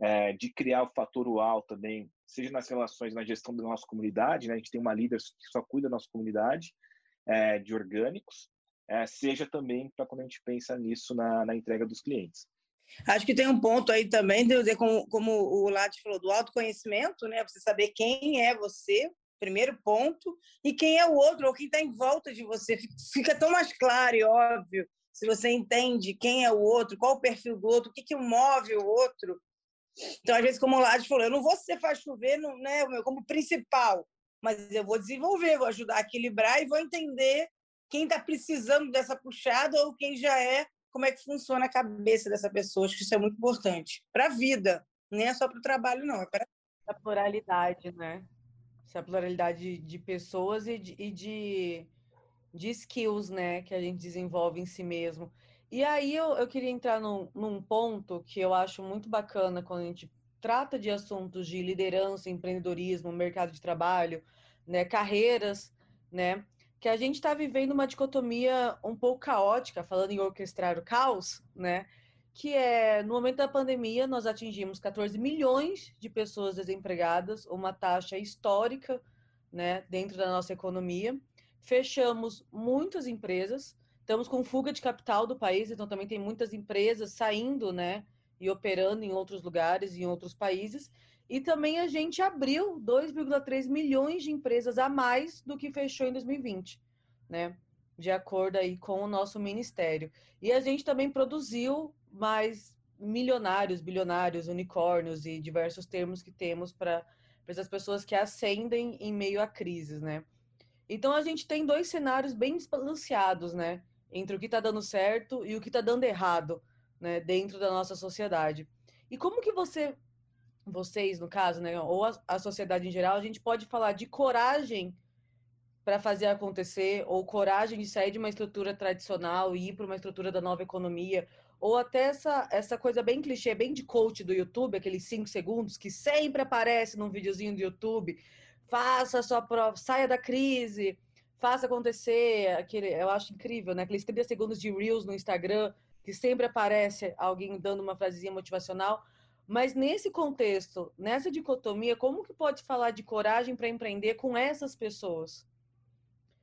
Speaker 5: é, de criar o fator UAU também, seja nas relações, na gestão da nossa comunidade, né? a gente tem uma líder que só cuida da nossa comunidade é, de orgânicos, é, seja também para quando a gente pensa nisso na, na entrega dos clientes.
Speaker 3: Acho que tem um ponto aí também, de, como, como o Lati falou, do autoconhecimento, né? Você saber quem é você, primeiro ponto, e quem é o outro, ou quem está em volta de você. Fica tão mais claro e óbvio se você entende quem é o outro, qual o perfil do outro, o que, que move o outro. Então, às vezes, como o Lade falou, eu não vou ser faz chover né, como principal, mas eu vou desenvolver, vou ajudar a equilibrar e vou entender quem está precisando dessa puxada ou quem já é, como é que funciona a cabeça dessa pessoa. Acho que isso é muito importante para a vida, não é só para o trabalho, não, é para
Speaker 1: a pluralidade, né? Essa pluralidade de pessoas e de, e de, de skills, né, que a gente desenvolve em si mesmo. E aí eu, eu queria entrar num, num ponto que eu acho muito bacana quando a gente trata de assuntos de liderança, empreendedorismo, mercado de trabalho, né, carreiras, né, que a gente está vivendo uma dicotomia um pouco caótica, falando em orquestrar o caos, né, que é no momento da pandemia nós atingimos 14 milhões de pessoas desempregadas, uma taxa histórica, né, dentro da nossa economia. Fechamos muitas empresas, Estamos com fuga de capital do país, então também tem muitas empresas saindo, né, e operando em outros lugares, em outros países. E também a gente abriu 2,3 milhões de empresas a mais do que fechou em 2020, né? De acordo aí com o nosso ministério. E a gente também produziu mais milionários, bilionários, unicórnios e diversos termos que temos para essas pessoas que ascendem em meio a crises, né? Então a gente tem dois cenários bem desbalanceados, né? entre o que está dando certo e o que está dando errado, né, dentro da nossa sociedade. E como que você, vocês no caso, né, ou a, a sociedade em geral, a gente pode falar de coragem para fazer acontecer, ou coragem de sair de uma estrutura tradicional e ir para uma estrutura da nova economia, ou até essa, essa coisa bem clichê, bem de coach do YouTube, aqueles cinco segundos que sempre aparece num videozinho do YouTube, faça a sua prova, saia da crise, faça acontecer aquele, eu acho incrível, né? Aqueles 30 segundos de Reels no Instagram, que sempre aparece alguém dando uma frasezinha motivacional. Mas nesse contexto, nessa dicotomia, como que pode falar de coragem para empreender com essas pessoas?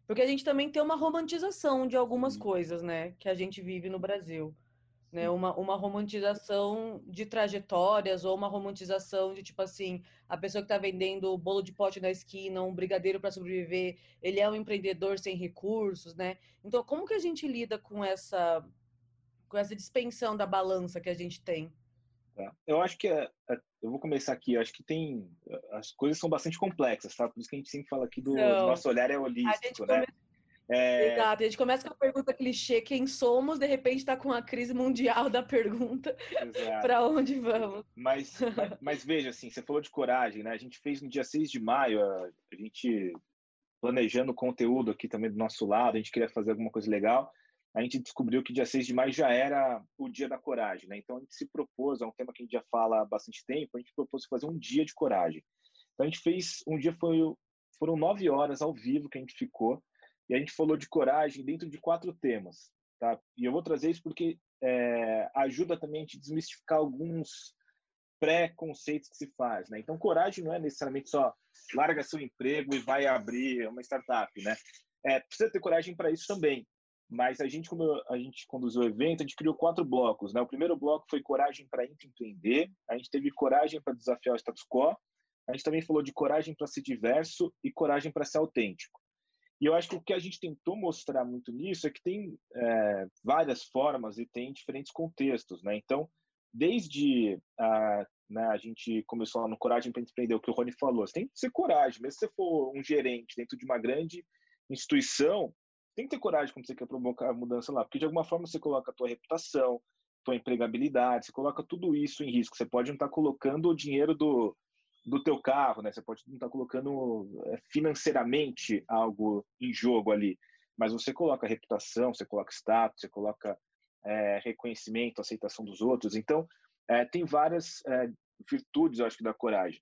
Speaker 1: Porque a gente também tem uma romantização de algumas coisas, né, que a gente vive no Brasil né? Uma, uma romantização de trajetórias ou uma romantização de tipo assim, a pessoa que está vendendo bolo de pote na esquina, um brigadeiro para sobreviver, ele é um empreendedor sem recursos, né? Então, como que a gente lida com essa com essa dispensão da balança que a gente tem?
Speaker 5: Tá. Eu acho que é, é, eu vou começar aqui. Eu acho que tem as coisas são bastante complexas, tá? Por isso que a gente sempre fala aqui do, nosso olhar é holístico, né?
Speaker 1: É... Exato, a gente começa com a pergunta clichê, quem somos, de repente está com a crise mundial da pergunta, para onde vamos?
Speaker 5: Mas, mas, mas, veja, assim, você falou de coragem, né? A gente fez no dia 6 de maio, a, a gente planejando conteúdo aqui também do nosso lado, a gente queria fazer alguma coisa legal, a gente descobriu que dia 6 de maio já era o dia da coragem, né? Então a gente se propôs, é um tema que a gente já fala há bastante tempo, a gente propôs fazer um dia de coragem. Então a gente fez, um dia foi, foram nove horas ao vivo que a gente ficou, e a gente falou de coragem dentro de quatro temas, tá? E eu vou trazer isso porque é, ajuda também a gente desmistificar alguns pré-conceitos que se faz, né? Então, coragem não é necessariamente só larga seu emprego e vai abrir uma startup, né? É, precisa ter coragem para isso também. Mas a gente, quando a gente conduziu o evento, a gente criou quatro blocos, né? O primeiro bloco foi coragem para empreender, a gente teve coragem para desafiar o status quo, a gente também falou de coragem para ser diverso e coragem para ser autêntico. E eu acho que o que a gente tentou mostrar muito nisso é que tem é, várias formas e tem diferentes contextos, né? Então, desde a, né, a gente começou lá no Coragem para Empreender, o que o Rony falou, você tem que ser coragem, mesmo se você for um gerente dentro de uma grande instituição, tem que ter coragem quando você quer provocar mudança lá, porque de alguma forma você coloca a tua reputação, tua empregabilidade, você coloca tudo isso em risco. Você pode não estar colocando o dinheiro do, do teu carro, né? Você pode não estar tá colocando é, financeiramente algo em jogo ali, mas você coloca reputação, você coloca status, você coloca é, reconhecimento, aceitação dos outros. Então, é, tem várias é, virtudes, eu acho da coragem.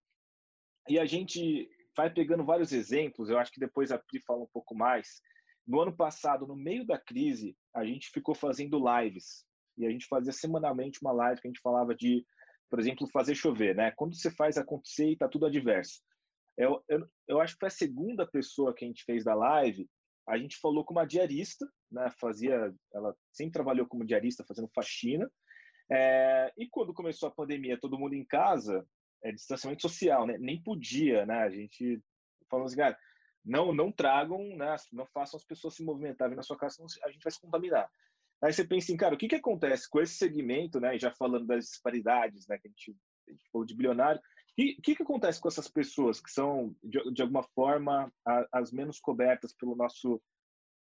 Speaker 5: E a gente vai pegando vários exemplos, eu acho que depois a Pri fala um pouco mais. No ano passado, no meio da crise, a gente ficou fazendo lives. E a gente fazia semanalmente uma live que a gente falava de por exemplo, fazer chover, né? Quando você faz acontecer e está tudo adverso. Eu, eu, eu acho que foi a segunda pessoa que a gente fez da live, a gente falou com uma diarista, né? Fazia, ela sempre trabalhou como diarista, fazendo faxina. É, e quando começou a pandemia, todo mundo em casa, é, distanciamento social, né? Nem podia, né? A gente falou assim, cara, não, não tragam, né? Não façam as pessoas se movimentarem na sua casa, senão a gente vai se contaminar. Aí você pensa assim, cara, o que, que acontece com esse segmento, né? Já falando das disparidades, né? Que a gente ou de bilionário. O que, que, acontece com essas pessoas que são, de, de alguma forma, a, as menos cobertas pelo nosso,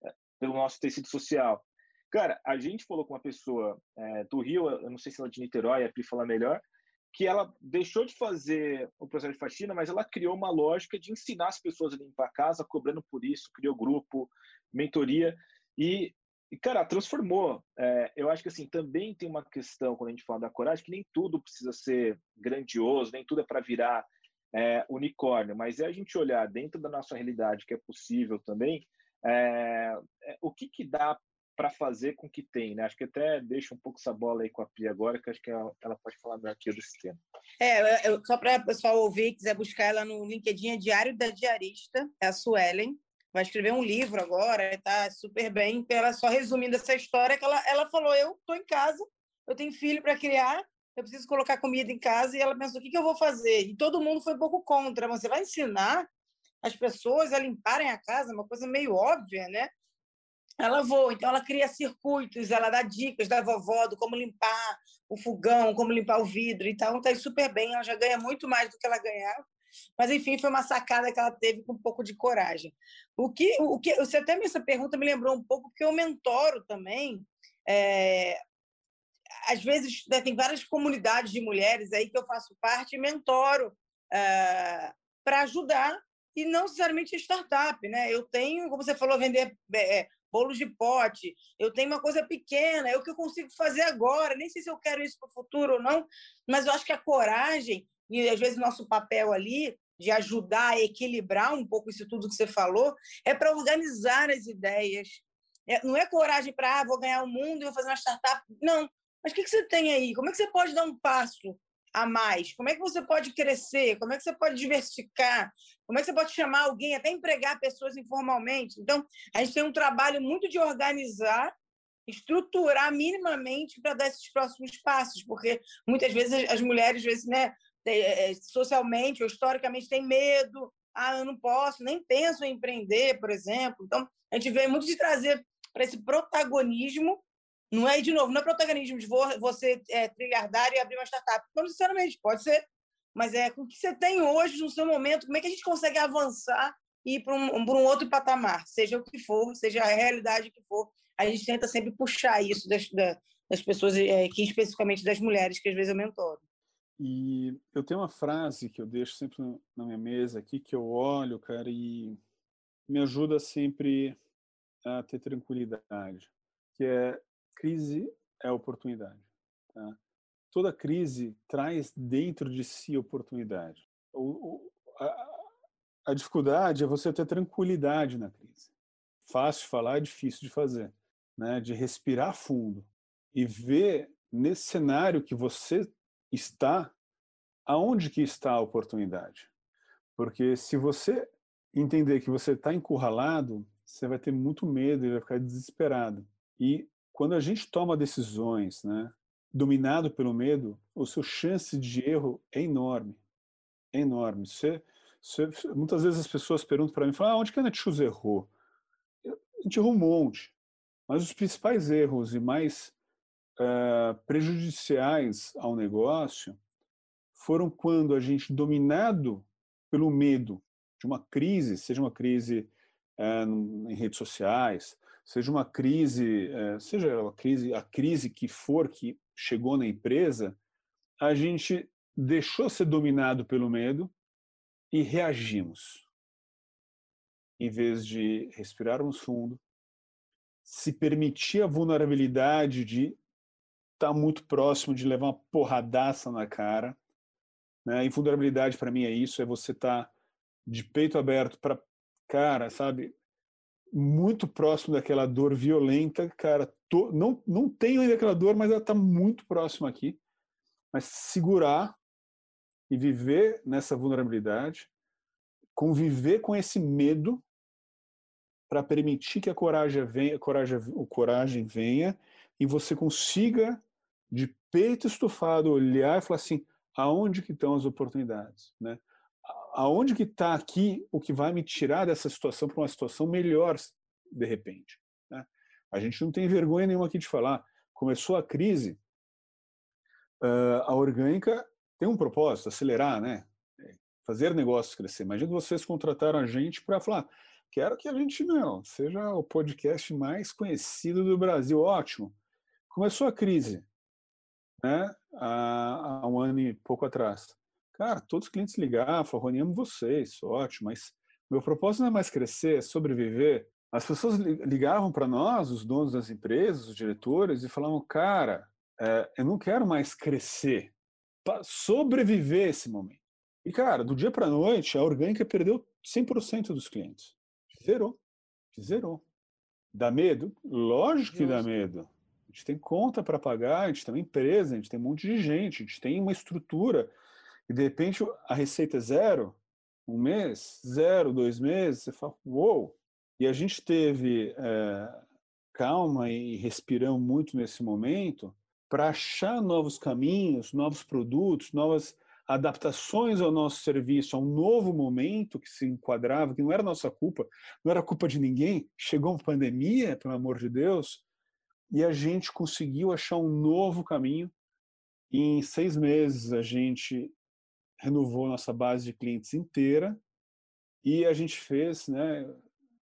Speaker 5: é, pelo nosso tecido social? Cara, a gente falou com uma pessoa é, do Rio, eu não sei se ela é de Niterói, a Pri fala melhor, que ela deixou de fazer o processo de faxina, mas ela criou uma lógica de ensinar as pessoas a limpar a casa, cobrando por isso, criou grupo, mentoria, e e, cara, transformou. É, eu acho que, assim, também tem uma questão, quando a gente fala da coragem, que nem tudo precisa ser grandioso, nem tudo é para virar é, unicórnio, mas é a gente olhar dentro da nossa realidade, que é possível também, é, é o que, que dá para fazer com que tem, né? Acho que até deixa um pouco essa bola aí com a Pri agora, que acho que ela, ela pode falar melhor aqui desse tema.
Speaker 3: É, eu, só para o pessoal ouvir, quiser buscar ela no LinkedIn, é Diário da Diarista, é a Suelen, vai escrever um livro agora, está super bem. Ela só resumindo essa história, que ela, ela falou: eu estou em casa, eu tenho filho para criar, eu preciso colocar comida em casa. E ela pensou: o que, que eu vou fazer? E todo mundo foi um pouco contra. Você vai ensinar as pessoas a limparem a casa, uma coisa meio óbvia, né? Ela voa, então ela cria circuitos, ela dá dicas da vovó do como limpar o fogão, como limpar o vidro, então está super bem, ela já ganha muito mais do que ela ganhava. Mas, enfim, foi uma sacada que ela teve com um pouco de coragem. O que, o que você até me essa pergunta me lembrou um pouco, porque eu mentoro também. É, às vezes, né, tem várias comunidades de mulheres aí que eu faço parte e mentoro é, para ajudar, e não necessariamente startup. Né? Eu tenho, como você falou, vender é, bolos de pote, eu tenho uma coisa pequena, é o que eu consigo fazer agora, nem sei se eu quero isso para o futuro ou não, mas eu acho que a coragem e às vezes nosso papel ali de ajudar a equilibrar um pouco isso tudo que você falou é para organizar as ideias. É, não é coragem para ah, vou ganhar o mundo e vou fazer uma startup. Não. Mas o que, que você tem aí? Como é que você pode dar um passo a mais? Como é que você pode crescer? Como é que você pode diversificar? Como é que você pode chamar alguém, até empregar pessoas informalmente? Então, a gente tem um trabalho muito de organizar, estruturar minimamente para dar esses próximos passos, porque muitas vezes as mulheres, às vezes, né, socialmente ou historicamente tem medo, ah, eu não posso, nem penso em empreender, por exemplo. Então, a gente vem muito de trazer para esse protagonismo, não é, de novo, não é protagonismo de você é, trilhardário e abrir uma startup, não necessariamente, pode ser, mas é com o que você tem hoje no seu momento, como é que a gente consegue avançar e ir para um, um outro patamar, seja o que for, seja a realidade que for, a gente tenta sempre puxar isso das, das pessoas, é, que especificamente das mulheres, que às vezes eu mentoro.
Speaker 2: E eu tenho uma frase que eu deixo sempre na minha mesa aqui, que eu olho, cara, e me ajuda sempre a ter tranquilidade, que é crise é oportunidade. Tá? Toda crise traz dentro de si oportunidade. O, a, a dificuldade é você ter tranquilidade na crise. Fácil de falar, difícil de fazer, né? De respirar fundo e ver nesse cenário que você está aonde que está a oportunidade. Porque se você entender que você está encurralado, você vai ter muito medo e vai ficar desesperado. E quando a gente toma decisões, né, dominado pelo medo, o seu chance de erro é enorme, é enorme. Você, você muitas vezes as pessoas perguntam para mim, falam, ah, onde que a Netshoes errou? A gente errou um monte, mas os principais erros e mais uh, prejudiciais ao negócio foram quando a gente, dominado pelo medo de uma crise, seja uma crise é, em redes sociais, seja uma crise, é, seja a crise, a crise que for que chegou na empresa, a gente deixou ser dominado pelo medo e reagimos. Em vez de respirarmos fundo, se permitir a vulnerabilidade de tá muito próximo de levar uma porradaça na cara né? Invulnerabilidade para mim é isso, é você estar tá de peito aberto para, cara, sabe, muito próximo daquela dor violenta, cara, tô, não, não tenho ainda aquela dor, mas ela está muito próxima aqui. Mas segurar e viver nessa vulnerabilidade, conviver com esse medo para permitir que a coragem venha, a coragem, coragem venha e você consiga de peito estufado olhar e falar assim: aonde que estão as oportunidades, né? Aonde que está aqui o que vai me tirar dessa situação para uma situação melhor de repente? Né? A gente não tem vergonha nenhuma aqui de falar. Começou a crise, a orgânica tem um propósito, acelerar, né? Fazer negócios crescer. Imagina vocês contrataram a gente para falar, quero que a gente não seja o podcast mais conhecido do Brasil. Ótimo. Começou a crise, né? Há, há um ano e pouco atrás. Cara, todos os clientes ligavam, falavam, Rony, amo vocês, ótimo, mas meu propósito não é mais crescer, é sobreviver. As pessoas ligavam para nós, os donos das empresas, os diretores, e falavam, cara, é, eu não quero mais crescer, sobreviver esse momento. E, cara, do dia para a noite, a orgânica perdeu 100% dos clientes. Zerou. Zerou. Dá medo? Lógico que dá medo. A gente tem conta para pagar, a gente tem uma empresa, a gente tem um monte de gente, a gente tem uma estrutura. E, de repente, a receita é zero, um mês, zero, dois meses, você fala, uou! E a gente teve é, calma e respiramos muito nesse momento, para achar novos caminhos, novos produtos, novas adaptações ao nosso serviço, a um novo momento que se enquadrava, que não era nossa culpa, não era culpa de ninguém. Chegou uma pandemia, pelo amor de Deus, e a gente conseguiu achar um novo caminho. E em seis meses a gente renovou nossa base de clientes inteira e a gente fez, né,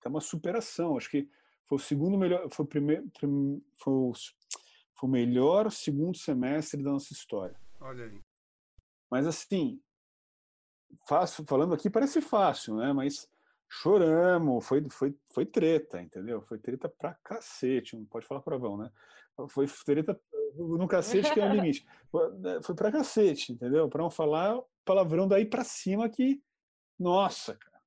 Speaker 2: é uma superação. Acho que foi o segundo melhor, foi o primeiro, foi o foi o melhor segundo semestre da nossa história.
Speaker 4: Olha aí.
Speaker 2: Mas assim, fácil, falando aqui parece fácil, né? Mas choramos, foi, foi, foi treta, entendeu? Foi treta pra cacete, não pode falar provão, né? Foi treta no cacete que é o limite. Né, foi pra cacete, entendeu? Pra não falar palavrão daí pra cima que, nossa, cara.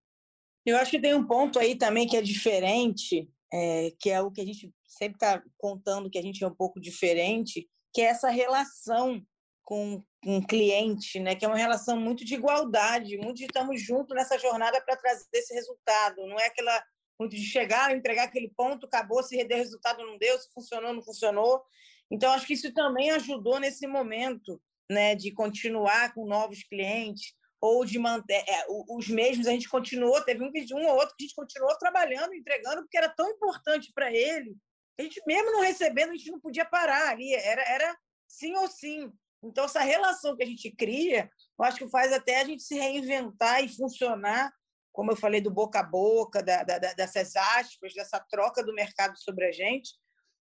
Speaker 3: Eu acho que tem um ponto aí também que é diferente, é, que é o que a gente sempre está contando que a gente é um pouco diferente, que é essa relação com um cliente, né? Que é uma relação muito de igualdade, muito de estamos juntos nessa jornada para trazer esse resultado. Não é aquela muito de chegar, entregar aquele ponto, acabou, se deu resultado não deu, se funcionou não funcionou. Então acho que isso também ajudou nesse momento, né? De continuar com novos clientes ou de manter é, os mesmos a gente continuou teve um um ou outro que a gente continuou trabalhando entregando porque era tão importante para ele a gente, mesmo não recebendo, a gente não podia parar ali, era, era sim ou sim. Então, essa relação que a gente cria, eu acho que faz até a gente se reinventar e funcionar, como eu falei, do boca a boca, da, da, dessas aspas, dessa troca do mercado sobre a gente.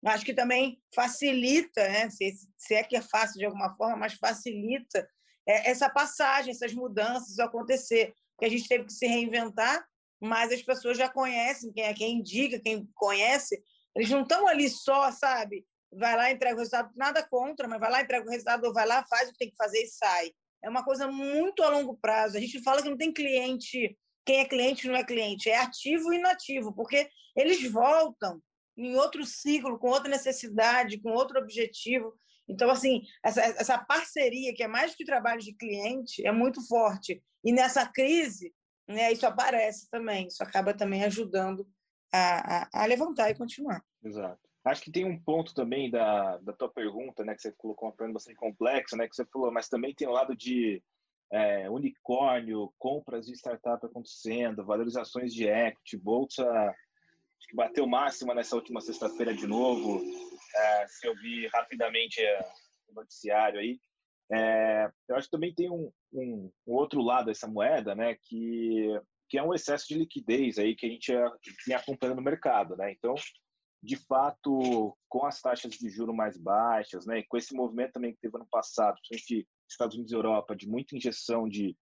Speaker 3: Acho que também facilita, né? se, se é que é fácil de alguma forma, mas facilita é, essa passagem, essas mudanças acontecer. Porque a gente teve que se reinventar, mas as pessoas já conhecem, quem é quem indica, quem conhece, eles não estão ali só, sabe? Vai lá, entrega o resultado, nada contra, mas vai lá, entrega o resultado, ou vai lá, faz o que tem que fazer e sai. É uma coisa muito a longo prazo. A gente fala que não tem cliente, quem é cliente não é cliente, é ativo e inativo, porque eles voltam em outro ciclo, com outra necessidade, com outro objetivo. Então, assim, essa, essa parceria, que é mais que trabalho de cliente, é muito forte. E nessa crise, né, isso aparece também, isso acaba também ajudando a, a, a levantar e continuar.
Speaker 5: Exato. Acho que tem um ponto também da, da tua pergunta, né, que você colocou uma pergunta bastante complexa, né, que você falou, mas também tem o lado de é, unicórnio, compras de startup acontecendo, valorizações de equity, bolsa acho que bateu máxima nessa última sexta-feira de novo. É, se eu vi rapidamente é, o noticiário aí, é, eu acho que também tem um, um, um, outro lado dessa moeda, né, que que é um excesso de liquidez aí que a gente vem acompanhando no mercado, né? Então, de fato, com as taxas de juro mais baixas, né, e com esse movimento também que teve ano passado, principalmente Estados Unidos e Europa, de muita injeção de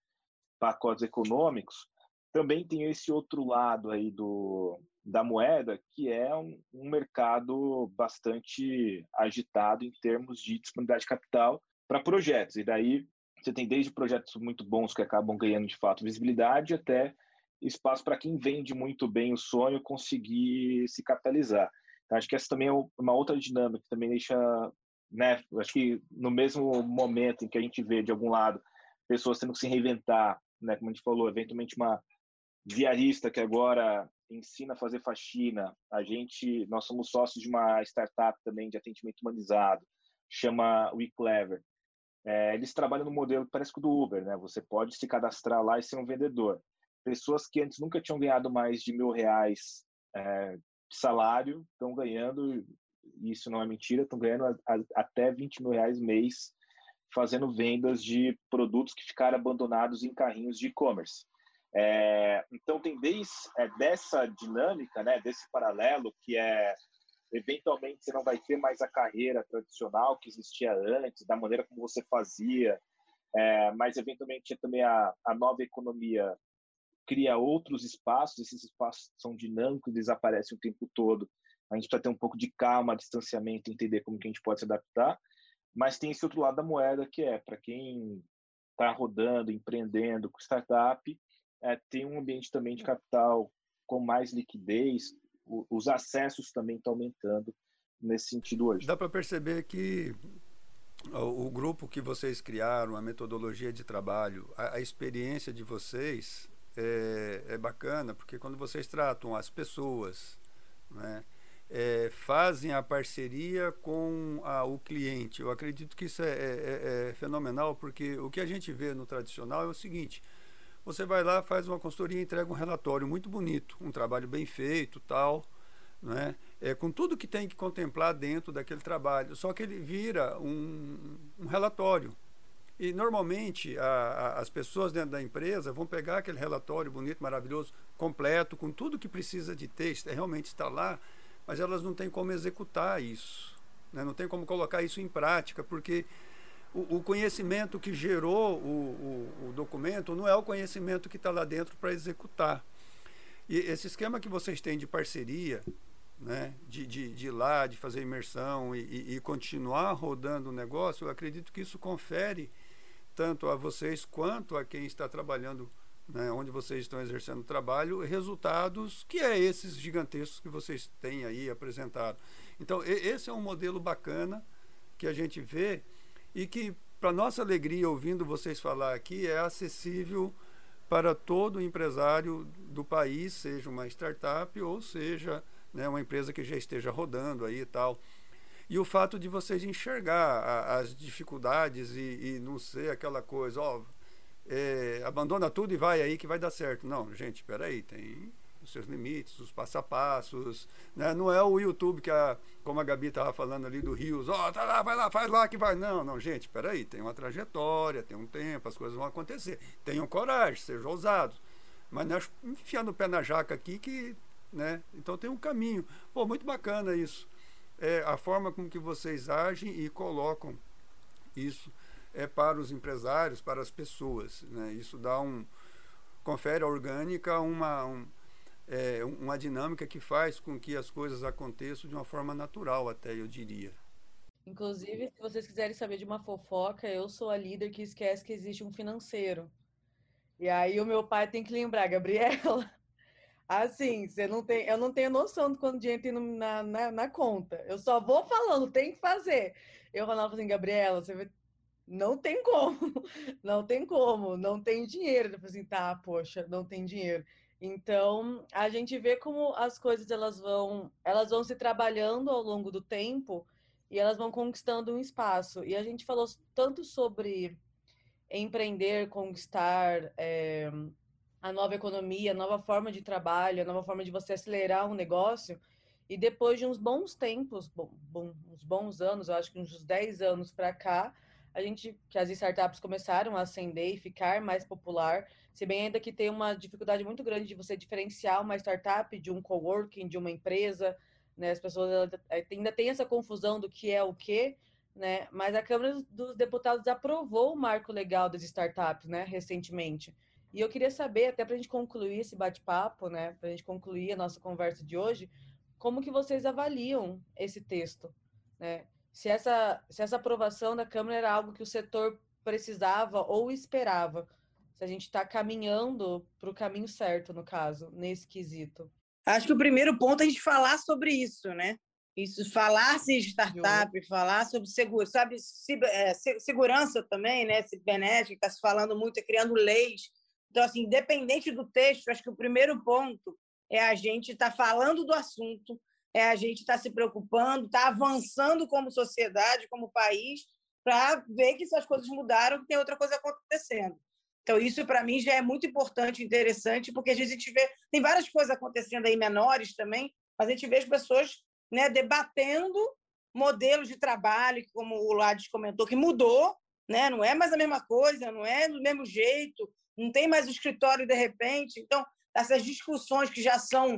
Speaker 5: pacotes econômicos, também tem esse outro lado aí do, da moeda, que é um, um mercado bastante agitado em termos de disponibilidade de capital para projetos. E daí você tem desde projetos muito bons que acabam ganhando de fato visibilidade até espaço para quem vende muito bem o sonho conseguir se capitalizar. Então, acho que essa também é uma outra dinâmica que também deixa, né, acho que no mesmo momento em que a gente vê de algum lado pessoas tendo que se reinventar, né, como a gente falou, eventualmente uma viarista que agora ensina a fazer faxina, a gente, nós somos sócios de uma startup também de atendimento humanizado, chama WeClever. É, eles trabalham no modelo parece que do Uber, né? Você pode se cadastrar lá e ser um vendedor pessoas que antes nunca tinham ganhado mais de mil reais é, salário estão ganhando, isso não é mentira, estão ganhando a, a, até 20 mil reais mês fazendo vendas de produtos que ficaram abandonados em carrinhos de e-commerce. É, então tem desde é, dessa dinâmica, né, desse paralelo que é eventualmente você não vai ter mais a carreira tradicional que existia antes, da maneira como você fazia, é, mas eventualmente também a, a nova economia cria outros espaços, esses espaços são dinâmicos, desaparecem o tempo todo. A gente precisa ter um pouco de calma, distanciamento, entender como que a gente pode se adaptar, mas tem esse outro lado da moeda que é para quem está rodando, empreendendo com startup, é, tem um ambiente também de capital com mais liquidez, o, os acessos também estão aumentando nesse sentido hoje.
Speaker 4: Dá para perceber que o, o, grupo que vocês criaram, a metodologia de trabalho, a, a experiência de vocês é, é, bacana, porque quando vocês tratam as pessoas, né, é, fazem a parceria com a, o cliente. Eu acredito que isso é, é, é, fenomenal, porque o que a gente vê no tradicional é o seguinte: você vai lá, faz uma consultoria entrega um relatório muito bonito, um trabalho bem feito, tal, né? É, com tudo que tem que contemplar dentro daquele trabalho. Só que ele vira um, um relatório. E normalmente a, a, as pessoas dentro da empresa vão pegar aquele relatório bonito, maravilhoso, completo, com tudo que precisa de texto, é, realmente está lá, mas elas não têm como executar isso. Né? Não tem como colocar isso em prática, porque o, o conhecimento que gerou o, o, o, documento não é o conhecimento que está lá dentro para executar. E esse esquema que vocês têm de parceria, né, de, de, de ir lá, de fazer imersão e, e, continuar rodando o negócio, eu acredito que isso confere tanto a vocês quanto a quem está trabalhando, né, onde vocês estão exercendo trabalho, resultados que é esses gigantescos que vocês têm aí apresentado. Então, esse é um modelo bacana que a gente vê e que, para nossa alegria, ouvindo vocês falar aqui, é acessível para todo empresário do país, seja uma startup ou seja né, uma empresa que já esteja rodando aí e tal. E o fato de vocês enxergar a, as dificuldades e, e, não ser aquela coisa, ó, é, abandona tudo e vai aí que vai dar certo. Não, gente, espera aí, tem os seus limites, os passo a passos. Né? Não é o YouTube que, a, como a Gabi estava falando ali do Rios, ó, tá lá, vai lá, faz lá que vai. Não, não, gente, peraí, tem uma trajetória, tem um tempo, as coisas vão acontecer. Tenham coragem, sejam ousados. Mas não é enfiando o pé na jaca aqui que. Né? Então tem um caminho. Pô, muito bacana isso. É, a forma com que vocês agem e colocam isso é para os empresários, para as pessoas. Né? Isso dá um. confere à orgânica uma. Um, é, uma dinâmica que faz com que as coisas aconteçam de uma forma natural, até eu diria.
Speaker 1: Inclusive, se vocês quiserem saber de uma fofoca, eu sou a líder que esquece que existe um financeiro. E aí o meu pai tem que lembrar, Gabriela. Assim, você não tem, eu não tenho noção de quando o dinheiro tem na, na, na, conta. Eu só vou falando, tem que fazer. Eu falava assim, Gabriela, você vai... não tem como, não tem como, não tem dinheiro. Falei assim, tá, poxa, não tem dinheiro. Então, a gente vê como as coisas elas vão, elas vão se trabalhando ao longo do tempo e elas vão conquistando um espaço. E a gente falou tanto sobre empreender, conquistar é, a nova economia, a nova forma de trabalho, a nova forma de você acelerar um negócio. E depois de uns bons tempos, bom, bom, uns bons anos, eu acho que uns 10 anos para cá, a gente que as startups começaram a ascender e ficar mais popular, se bem ainda que tem uma dificuldade muito grande de você diferenciar uma startup de um coworking, de uma empresa, né? As pessoas eh, ainda tem essa confusão do que é o que, né? Mas a Câmara dos Deputados aprovou o marco legal das startups, né? Recentemente. E eu queria saber, até para a gente concluir esse bate-papo, né? Para a gente concluir a nossa conversa de hoje, como que vocês avaliam esse texto, né? Se essa, se essa aprovação da Câmara era algo que o setor precisava ou esperava se a gente está caminhando para o caminho certo, no caso, nesse quesito.
Speaker 3: Acho que o primeiro ponto é a gente falar sobre isso, né? Isso, falar se startup, Eu... falar sobre seguro, sabe, é, segurança também, né? Cibernética, está se falando muito, é criando leis. Então, assim, independente do texto, acho que o primeiro ponto é a gente estar tá falando do assunto, é a gente estar tá se preocupando, estar tá avançando como sociedade, como país, para ver que essas coisas mudaram, que tem outra coisa acontecendo. Então, isso para mim já é muito importante, interessante, porque a gente vê, tem várias coisas acontecendo aí menores também, mas a gente vê as pessoas né, debatendo modelos de trabalho, como o Lades comentou, que mudou, né? Não é mais a mesma coisa, não é do mesmo jeito, não tem mais o escritório de repente. Então, essas discussões que já são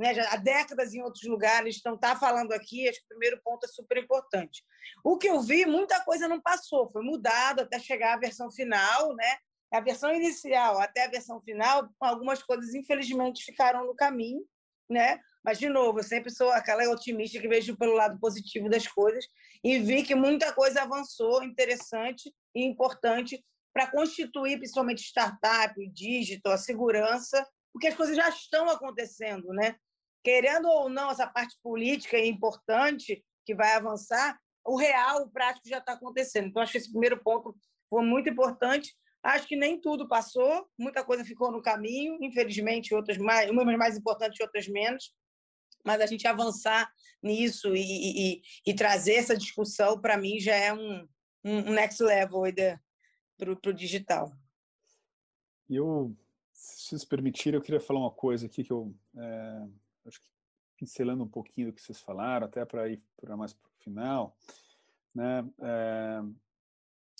Speaker 3: né, já há décadas em outros lugares, então tá falando aqui, acho que o primeiro ponto é super importante. O que eu vi, muita coisa não passou, foi mudado até chegar à versão final, né? A versão inicial até a versão final, algumas coisas infelizmente ficaram no caminho, né? Mas, de novo, eu sempre sou aquela otimista que vejo pelo lado positivo das coisas e vi que muita coisa avançou interessante e importante para constituir, principalmente startup, digital, a segurança, porque as coisas já estão acontecendo, né? querendo ou não, essa parte política é importante, que vai avançar, o real, o prático já está acontecendo. Então, acho que esse primeiro ponto foi muito importante. Acho que nem tudo passou, muita coisa ficou no caminho, infelizmente, outras mais, umas mais importantes, outras menos. Mas a gente avançar nisso e, e, e trazer essa discussão, para mim, já é um, um next level para o digital.
Speaker 2: Eu, se vocês permitirem, eu queria falar uma coisa aqui que eu é acho que pincelando um pouquinho do que vocês falaram, até para ir para mais para o final, né? É,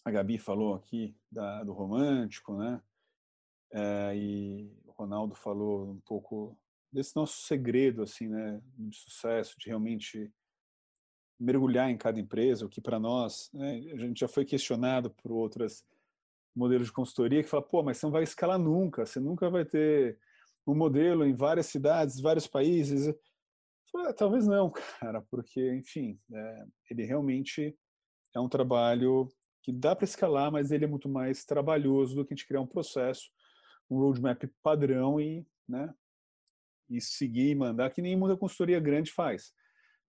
Speaker 2: a Gabi falou aqui da, do romântico, né? É, e o Ronaldo falou um pouco desse nosso segredo, assim, né, de sucesso, de realmente mergulhar em cada empresa, o que para nós, né, a gente já foi questionado por outras modelos de consultoria que fala, pô, mas você não vai escalar nunca, você nunca vai ter um modelo em várias cidades, vários países. Falei, ah, talvez não, cara, porque, enfim, é, ele realmente é um trabalho que dá para escalar, mas ele é muito mais trabalhoso do que a gente criar um processo, um roadmap padrão e, né, e seguir e mandar, que nem muita consultoria grande faz.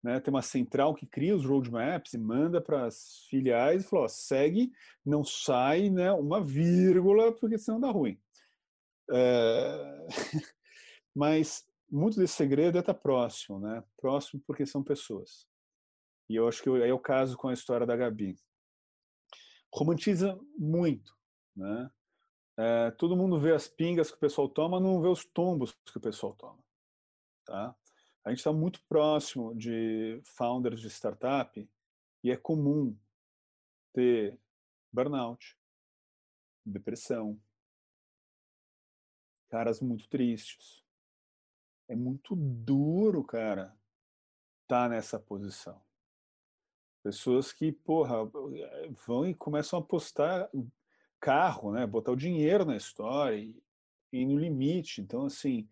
Speaker 2: Né, tem uma central que cria os roadmaps e manda para as filiais e fala, ó, segue, não sai né, uma vírgula, porque senão dá ruim. É... Mas muito desse segredo é estar próximo, né? Próximo porque são pessoas. E eu acho que aí é o caso com a história da Gabi. Romantiza muito, né? É, todo mundo vê as pingas que o pessoal toma, não vê os tombos que o pessoal toma, tá? A gente está muito próximo de founders de startup e é comum ter burnout, depressão, caras muito tristes. É muito duro, cara, estar tá nessa posição. Pessoas que, porra, vão e começam a apostar carro, né? Botar o dinheiro na história e, e no limite. Então, assim,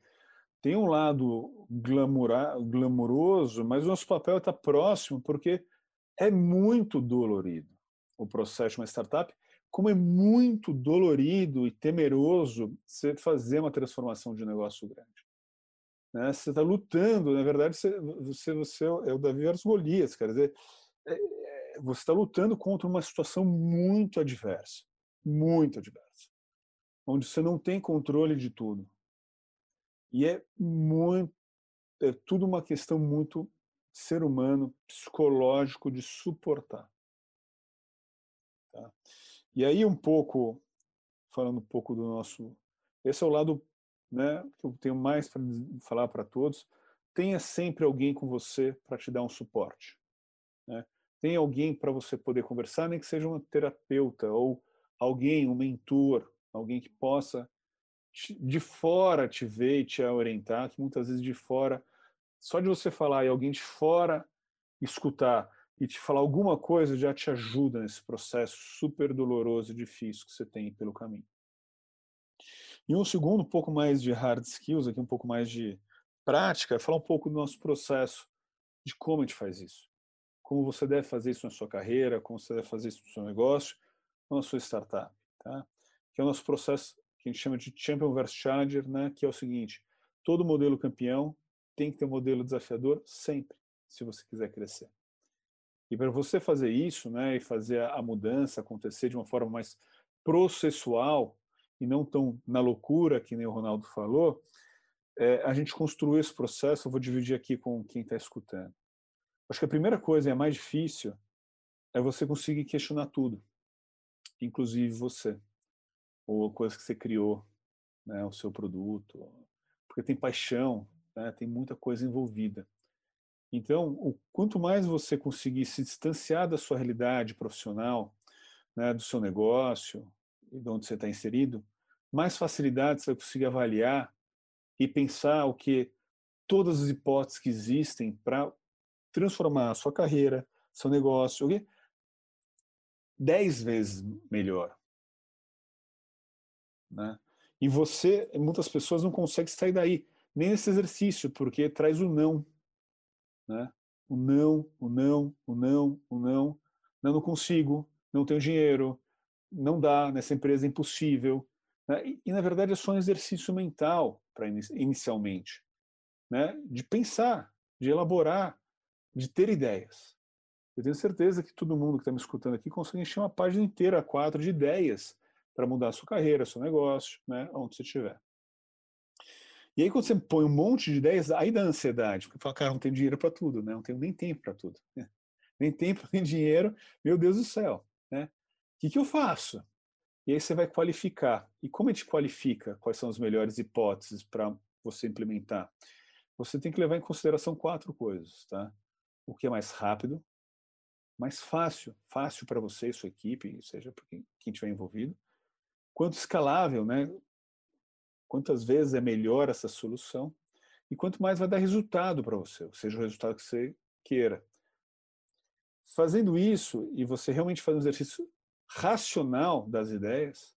Speaker 2: tem um lado glamouroso, mas nosso papel está próximo porque é muito dolorido o processo de uma startup como é muito dolorido e temeroso você fazer uma transformação de negócio grande. Né? Você está lutando, na verdade, você, você, você é o Davi versus Golias, quer dizer, é, é, você está lutando contra uma situação muito adversa, muito adversa, onde você não tem controle de tudo. E é muito, é tudo uma questão muito ser humano, psicológico de suportar. Tá? E aí um pouco, falando um pouco do nosso, esse é o lado né, que eu tenho mais para falar para todos, tenha sempre alguém com você para te dar um suporte. Né? Tenha alguém para você poder conversar, nem que seja um terapeuta ou alguém, um mentor, alguém que possa de fora te ver e te orientar, que muitas vezes de fora, só de você falar e alguém de fora escutar e te falar alguma coisa já te ajuda nesse processo super doloroso e difícil que você tem pelo caminho. E um segundo, um pouco mais de hard skills, aqui um pouco mais de prática, é falar um pouco do nosso processo, de como a gente faz isso. Como você deve fazer isso na sua carreira, como você deve fazer isso no seu negócio, na sua startup. Tá? Que é o nosso processo que a gente chama de Champion versus Challenger, né? que é o seguinte, todo modelo campeão tem que ter um modelo desafiador sempre, se você quiser crescer. E para você fazer isso, né, e fazer a mudança acontecer de uma forma mais processual e não tão na loucura que nem o Ronaldo falou, é, a gente construiu esse processo. Eu vou dividir aqui com quem está escutando. Acho que a primeira coisa e a mais difícil é você conseguir questionar tudo, inclusive você, ou coisas que você criou, né, o seu produto, porque tem paixão, né, tem muita coisa envolvida. Então, o quanto mais você conseguir se distanciar da sua realidade profissional, né, do seu negócio de onde você está inserido, mais facilidade você vai conseguir avaliar e pensar o que todas as hipóteses que existem para transformar a sua carreira, seu negócio, o quê? dez vezes melhor. Né? E você, muitas pessoas não conseguem sair daí, nem nesse exercício, porque traz o não. Né? O não, o não, o não, o não. Não, não consigo, não tenho dinheiro, não dá, nessa empresa é impossível. Né? E, e, na verdade, é só um exercício mental, para inicialmente, né? de pensar, de elaborar, de ter ideias. Eu tenho certeza que todo mundo que está me escutando aqui consegue encher uma página inteira, quatro, de ideias para mudar a sua carreira, seu negócio, né, onde você estiver. E aí, quando você põe um monte de ideias, aí dá ansiedade, porque fala, cara, não tenho dinheiro para tudo, né? não tenho nem tempo para tudo. Né? Nem tempo, nem dinheiro, meu Deus do céu. Né? O que, que eu faço? E aí você vai qualificar. E como a gente qualifica quais são as melhores hipóteses para você implementar? Você tem que levar em consideração quatro coisas. Tá? O que é mais rápido, mais fácil, fácil para você e sua equipe, seja para quem, estiver envolvido. Quanto escalável, né? Quantas vezes é melhor essa solução e quanto mais vai dar resultado para você, seja o resultado que você queira. Fazendo isso e você realmente faz um exercício racional das ideias,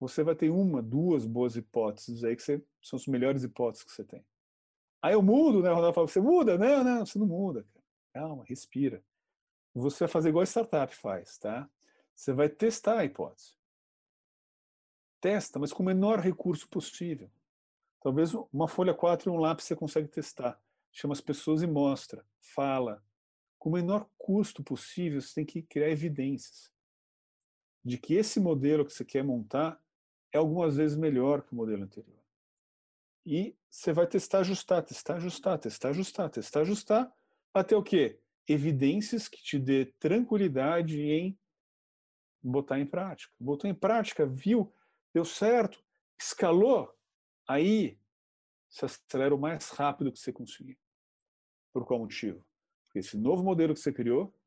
Speaker 2: você vai ter uma, duas boas hipóteses aí que você, são as melhores hipóteses que você tem. Aí eu mudo, né? O Ronaldo fala, você muda? Não, não, você não muda. Calma, respira você vai fazer igual a startup faz, tá? Você vai testar a hipótese. Testa, mas com o menor recurso possível. Talvez uma folha 4 e um lápis você consegue testar. Chama as pessoas e mostra, fala. Com o menor custo possível, você tem que criar evidências de que esse modelo que você quer montar é algumas vezes melhor que o modelo anterior. E você vai testar, ajustar, testar, ajustar, testar, ajustar, testar, ajustar, até o quê? evidências que te dê tranquilidade em botar em prática. Botou em prática, viu, deu certo, escalou, aí se acelera o mais rápido que você conseguir. Por qual motivo? Porque esse novo modelo que você criou,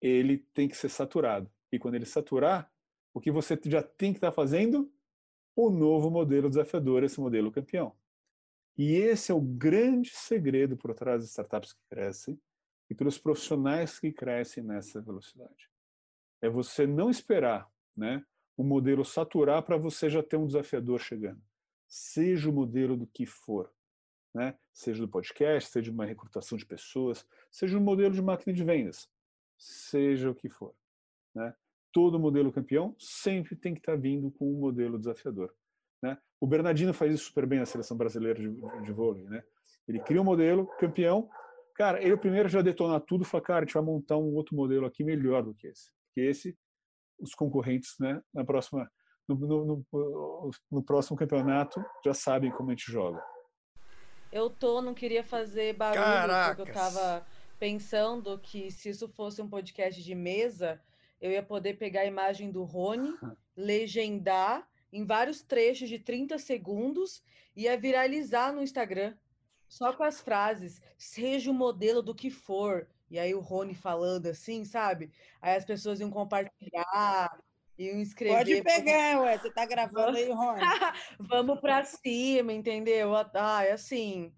Speaker 2: ele tem que ser saturado. E quando ele saturar, o que você já tem que estar fazendo? O novo modelo desafiador, esse modelo campeão. E esse é o grande segredo por trás das startups que crescem, e pelos profissionais que crescem nessa velocidade. É você não esperar né, o modelo saturar para você já ter um desafiador chegando. Seja o modelo do que for. Né? Seja do podcast, seja uma recrutação de pessoas, seja um modelo de máquina de vendas, seja o que for. Né? Todo modelo campeão sempre tem que estar tá vindo com um modelo desafiador. Né? O Bernardino faz isso super bem na seleção brasileira de, de vôlei. Né? Ele cria um modelo campeão, Cara, ele primeiro já detona tudo e fala, cara, a gente vai montar um outro modelo aqui melhor do que esse. Porque esse, os concorrentes, né, na próxima, no, no, no, no próximo campeonato já sabem como a gente joga.
Speaker 1: Eu tô, não queria fazer barulho, Caracas. porque eu tava pensando que se isso fosse um podcast de mesa, eu ia poder pegar a imagem do Rony, legendar em vários trechos de 30 segundos e ia viralizar no Instagram. Só com as frases, seja o modelo do que for. E aí o Rony falando assim, sabe? Aí as pessoas iam compartilhar, iam escrever.
Speaker 3: Pode pegar, ué, você tá gravando aí, Rony.
Speaker 1: Vamos para cima, entendeu? Ah, é assim.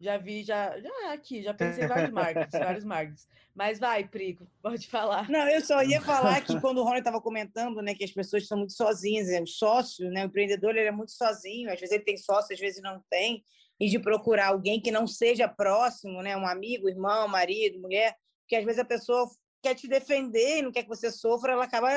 Speaker 1: Já vi, já, já aqui, já pensei em vários marcos, vários marcos. Mas vai, Prico, pode falar.
Speaker 3: Não, eu só ia falar que quando o Rony estava comentando, né, que as pessoas estão muito sozinhas, né, o sócio, né, o empreendedor, ele é muito sozinho, às vezes ele tem sócio, às vezes não tem e de procurar alguém que não seja próximo, né, um amigo, irmão, marido, mulher, porque às vezes a pessoa quer te defender e não quer que você sofra, ela acaba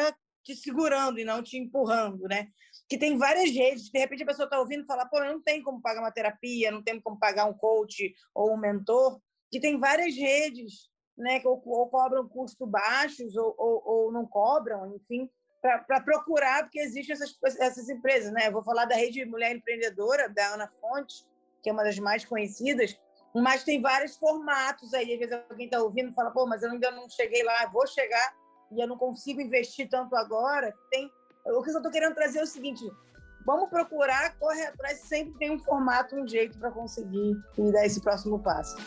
Speaker 3: te segurando e não te empurrando, né? Que tem várias redes, de repente a pessoa está ouvindo e fala, pô, eu não tenho como pagar uma terapia, não tenho como pagar um coach ou um mentor, que tem várias redes, né, que ou, ou cobram custos baixos ou, ou, ou não cobram, enfim, para procurar, porque existem essas, essas empresas, né? Eu vou falar da rede Mulher Empreendedora, da Ana Fontes, que é uma das mais conhecidas, mas tem vários formatos aí. Às vezes alguém está ouvindo e fala, pô, mas eu ainda não cheguei lá, vou chegar e eu não consigo investir tanto agora. Tem... O que eu estou querendo trazer é o seguinte: vamos procurar, corre atrás, sempre tem um formato, um jeito para conseguir me dar esse próximo passo.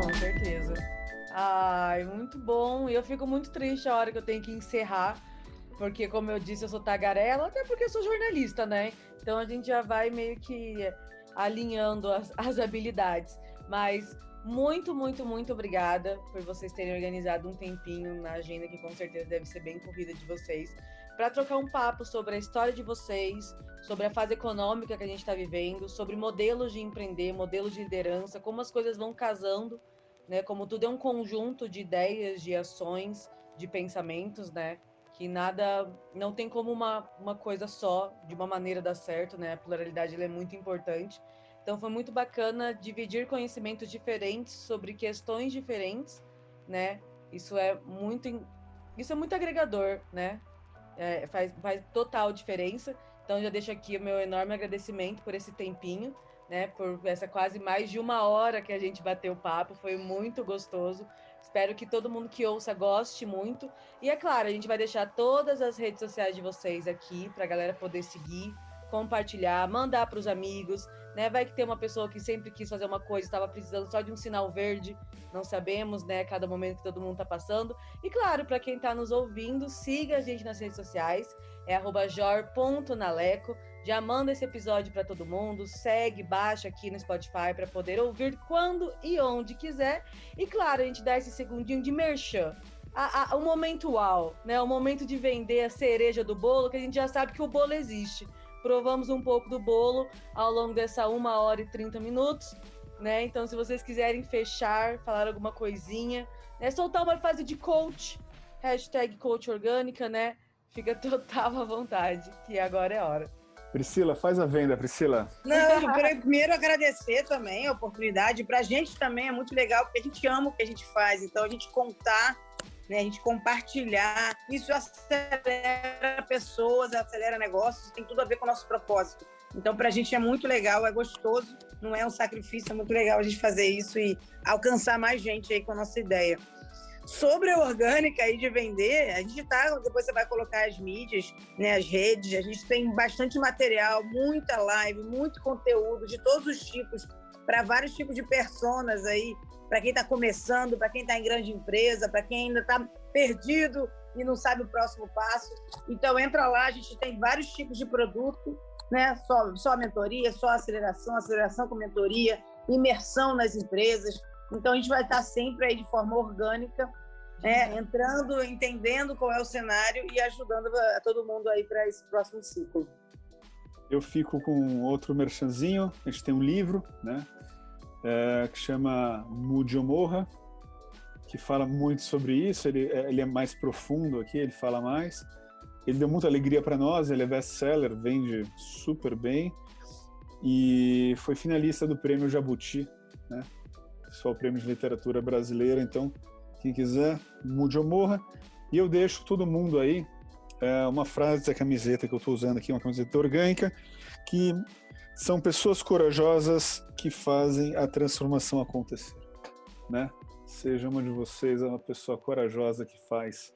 Speaker 3: Com certeza. Ai, muito bom.
Speaker 1: E eu fico muito triste a hora que eu tenho que encerrar porque, como eu disse, eu sou tagarela, até porque eu sou jornalista, né? Então a gente já vai meio que alinhando as, as habilidades. Mas muito, muito, muito obrigada por vocês terem organizado um tempinho na agenda que com certeza deve ser bem corrida de vocês, para trocar um papo sobre a história de vocês, sobre a fase econômica que a gente está vivendo, sobre modelos de empreender, modelos de liderança, como as coisas vão casando, né? Como tudo é um conjunto de ideias, de ações, de pensamentos, né? Que nada, não tem como uma, uma coisa só, de uma maneira dar certo, né? A pluralidade é muito importante. Então foi muito bacana dividir conhecimentos diferentes sobre questões diferentes, né? Isso é muito, isso é muito agregador, né? É, faz, faz total diferença. Então já deixo aqui o meu enorme agradecimento por esse tempinho, né? Por essa quase mais de uma hora que a gente bateu papo, foi muito gostoso. Espero que todo mundo que ouça goste muito. E é claro, a gente vai deixar todas as redes sociais de vocês aqui para a galera poder seguir, compartilhar, mandar para os amigos, né? Vai que tem uma pessoa que sempre quis fazer uma coisa, estava precisando só de um sinal verde, não sabemos, né? Cada momento que todo mundo está passando. E claro, para quem está nos ouvindo, siga a gente nas redes sociais é jor.naleco. Já manda esse episódio para todo mundo, segue, baixa aqui no Spotify para poder ouvir quando e onde quiser. E claro, a gente dá esse segundinho de merchan. A, a, o momento uau, né? O momento de vender a cereja do bolo, que a gente já sabe que o bolo existe. Provamos um pouco do bolo ao longo dessa uma hora e 30 minutos, né? Então, se vocês quiserem fechar, falar alguma coisinha, né? Soltar uma fase de coach, hashtag coach orgânica, né? Fica total à vontade, que agora é hora.
Speaker 2: Priscila, faz a venda, Priscila.
Speaker 3: Não, primeiro agradecer também a oportunidade. Para a gente também é muito legal, porque a gente ama o que a gente faz. Então, a gente contar, né, a gente compartilhar, isso acelera pessoas, acelera negócios, tem tudo a ver com o nosso propósito. Então, para a gente é muito legal, é gostoso, não é um sacrifício, é muito legal a gente fazer isso e alcançar mais gente aí com a nossa ideia. Sobre a orgânica aí de vender, a gente tá, depois você vai colocar as mídias, né, as redes, a gente tem bastante material, muita live, muito conteúdo de todos os tipos, para vários tipos de personas aí, para quem está começando, para quem está em grande empresa, para quem ainda está perdido e não sabe o próximo passo. Então entra lá, a gente tem vários tipos de produto, né? Só, só mentoria, só aceleração, aceleração com mentoria, imersão nas empresas. Então a gente vai estar sempre aí de forma orgânica, né, entrando, entendendo qual é o cenário e ajudando a todo mundo aí para esse próximo ciclo.
Speaker 2: Eu fico com outro merchanzinho. A gente tem um livro, né, é, que chama Morra, que fala muito sobre isso. Ele, é, ele é mais profundo aqui, ele fala mais. Ele deu muita alegria para nós. Ele é best-seller, vende super bem e foi finalista do Prêmio Jabuti, né? O Prêmio de Literatura Brasileira. Então, quem quiser, mude ou morra. E eu deixo todo mundo aí é, uma frase da camiseta que eu estou usando aqui, uma camiseta orgânica, que são pessoas corajosas que fazem a transformação acontecer, né? Seja uma de vocês uma pessoa corajosa que faz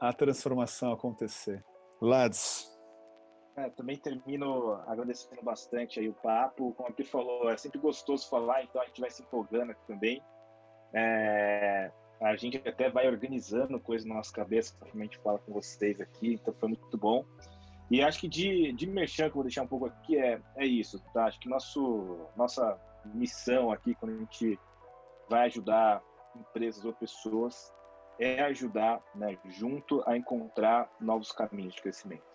Speaker 2: a transformação acontecer. Lads,
Speaker 5: é, também termino agradecendo bastante aí o papo. Como a Pri falou, é sempre gostoso falar, então a gente vai se empolgando aqui também. É, a gente até vai organizando coisas na nossa cabeça, conforme a gente fala com vocês aqui, então foi muito bom. E acho que de, de merchan, que eu vou deixar um pouco aqui, é, é isso, tá? Acho que nosso, nossa missão aqui, quando a gente vai ajudar empresas ou pessoas, é ajudar, né, junto a encontrar novos caminhos de crescimento.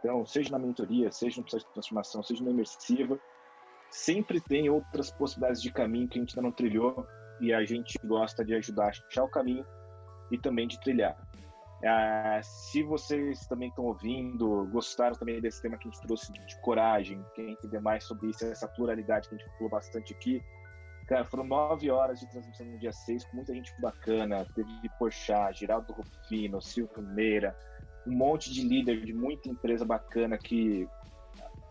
Speaker 5: Então, seja na mentoria, seja no processo de transformação, seja na imersiva, sempre tem outras possibilidades de caminho que a gente ainda não trilhou e a gente gosta de ajudar a achar o caminho e também de trilhar. Ah, se vocês também estão ouvindo, gostaram também desse tema que a gente trouxe de, coragem, quer entender mais sobre isso, essa pluralidade que a gente falou bastante aqui, Cara, foram nove horas de transmissão no dia seis, com muita gente bacana. Teve Porchat, Geraldo Rufino, Silvio Meira, um monte de líder de muita empresa bacana que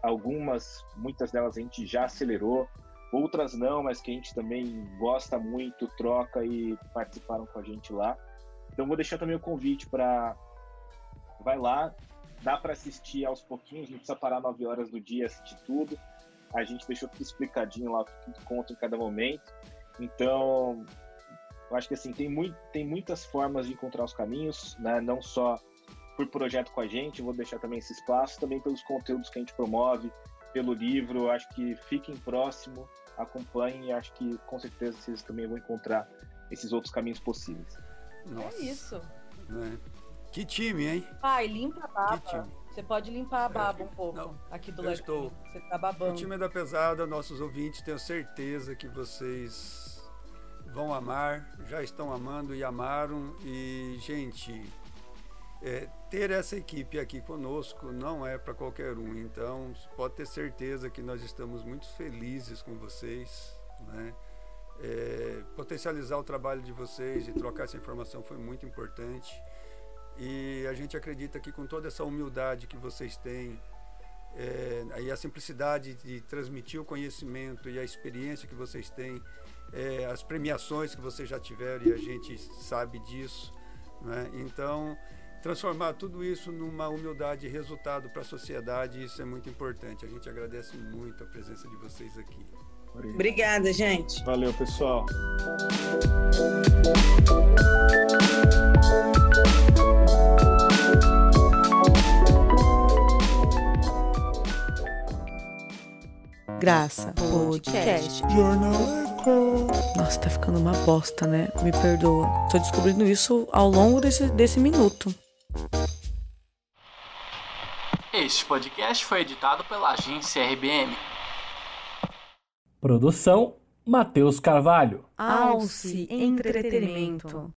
Speaker 5: algumas, muitas delas a gente já acelerou, outras não, mas que a gente também gosta muito, troca e participaram com a gente lá. Então vou deixar também o convite para vai lá, dá para assistir aos pouquinhos, não precisa parar 9 horas do dia assistir tudo. A gente deixou tudo explicadinho lá, tudo conta em cada momento. Então, Eu acho que assim tem, muito, tem muitas formas de encontrar os caminhos, né? Não só por projeto com a gente, vou deixar também esse espaço, também pelos conteúdos que a gente promove, pelo livro. Acho que fiquem próximo, acompanhem e acho que com certeza vocês também vão encontrar esses outros caminhos possíveis.
Speaker 1: Nossa. É isso. É.
Speaker 4: Que time, hein?
Speaker 1: Pai, limpa a baba. Você pode limpar a baba é, um pouco não, aqui do lado.
Speaker 4: Estou.
Speaker 1: Você tá babando.
Speaker 4: O time da pesada, nossos ouvintes, tenho certeza que vocês vão amar, já estão amando e amaram. E, gente, é, ter essa equipe aqui conosco não é para qualquer um. Então, pode ter certeza que nós estamos muito felizes com vocês. Né? É, potencializar o trabalho de vocês e trocar essa informação foi muito importante. E a gente acredita que com toda essa humildade que vocês têm, é, e a simplicidade de transmitir o conhecimento e a experiência que vocês têm, é, as premiações que vocês já tiveram e a gente sabe disso. Né? Então, transformar tudo isso numa humildade e resultado para a sociedade, isso é muito importante. A gente agradece muito a presença de vocês aqui.
Speaker 3: Obrigada, gente.
Speaker 2: Valeu, pessoal.
Speaker 1: Graça Podcast. Nossa, tá ficando uma bosta, né? Me perdoa. Tô descobrindo isso ao longo desse, desse minuto.
Speaker 6: Este podcast foi editado pela agência RBM.
Speaker 7: Produção Matheus Carvalho.
Speaker 1: Alce Entretenimento.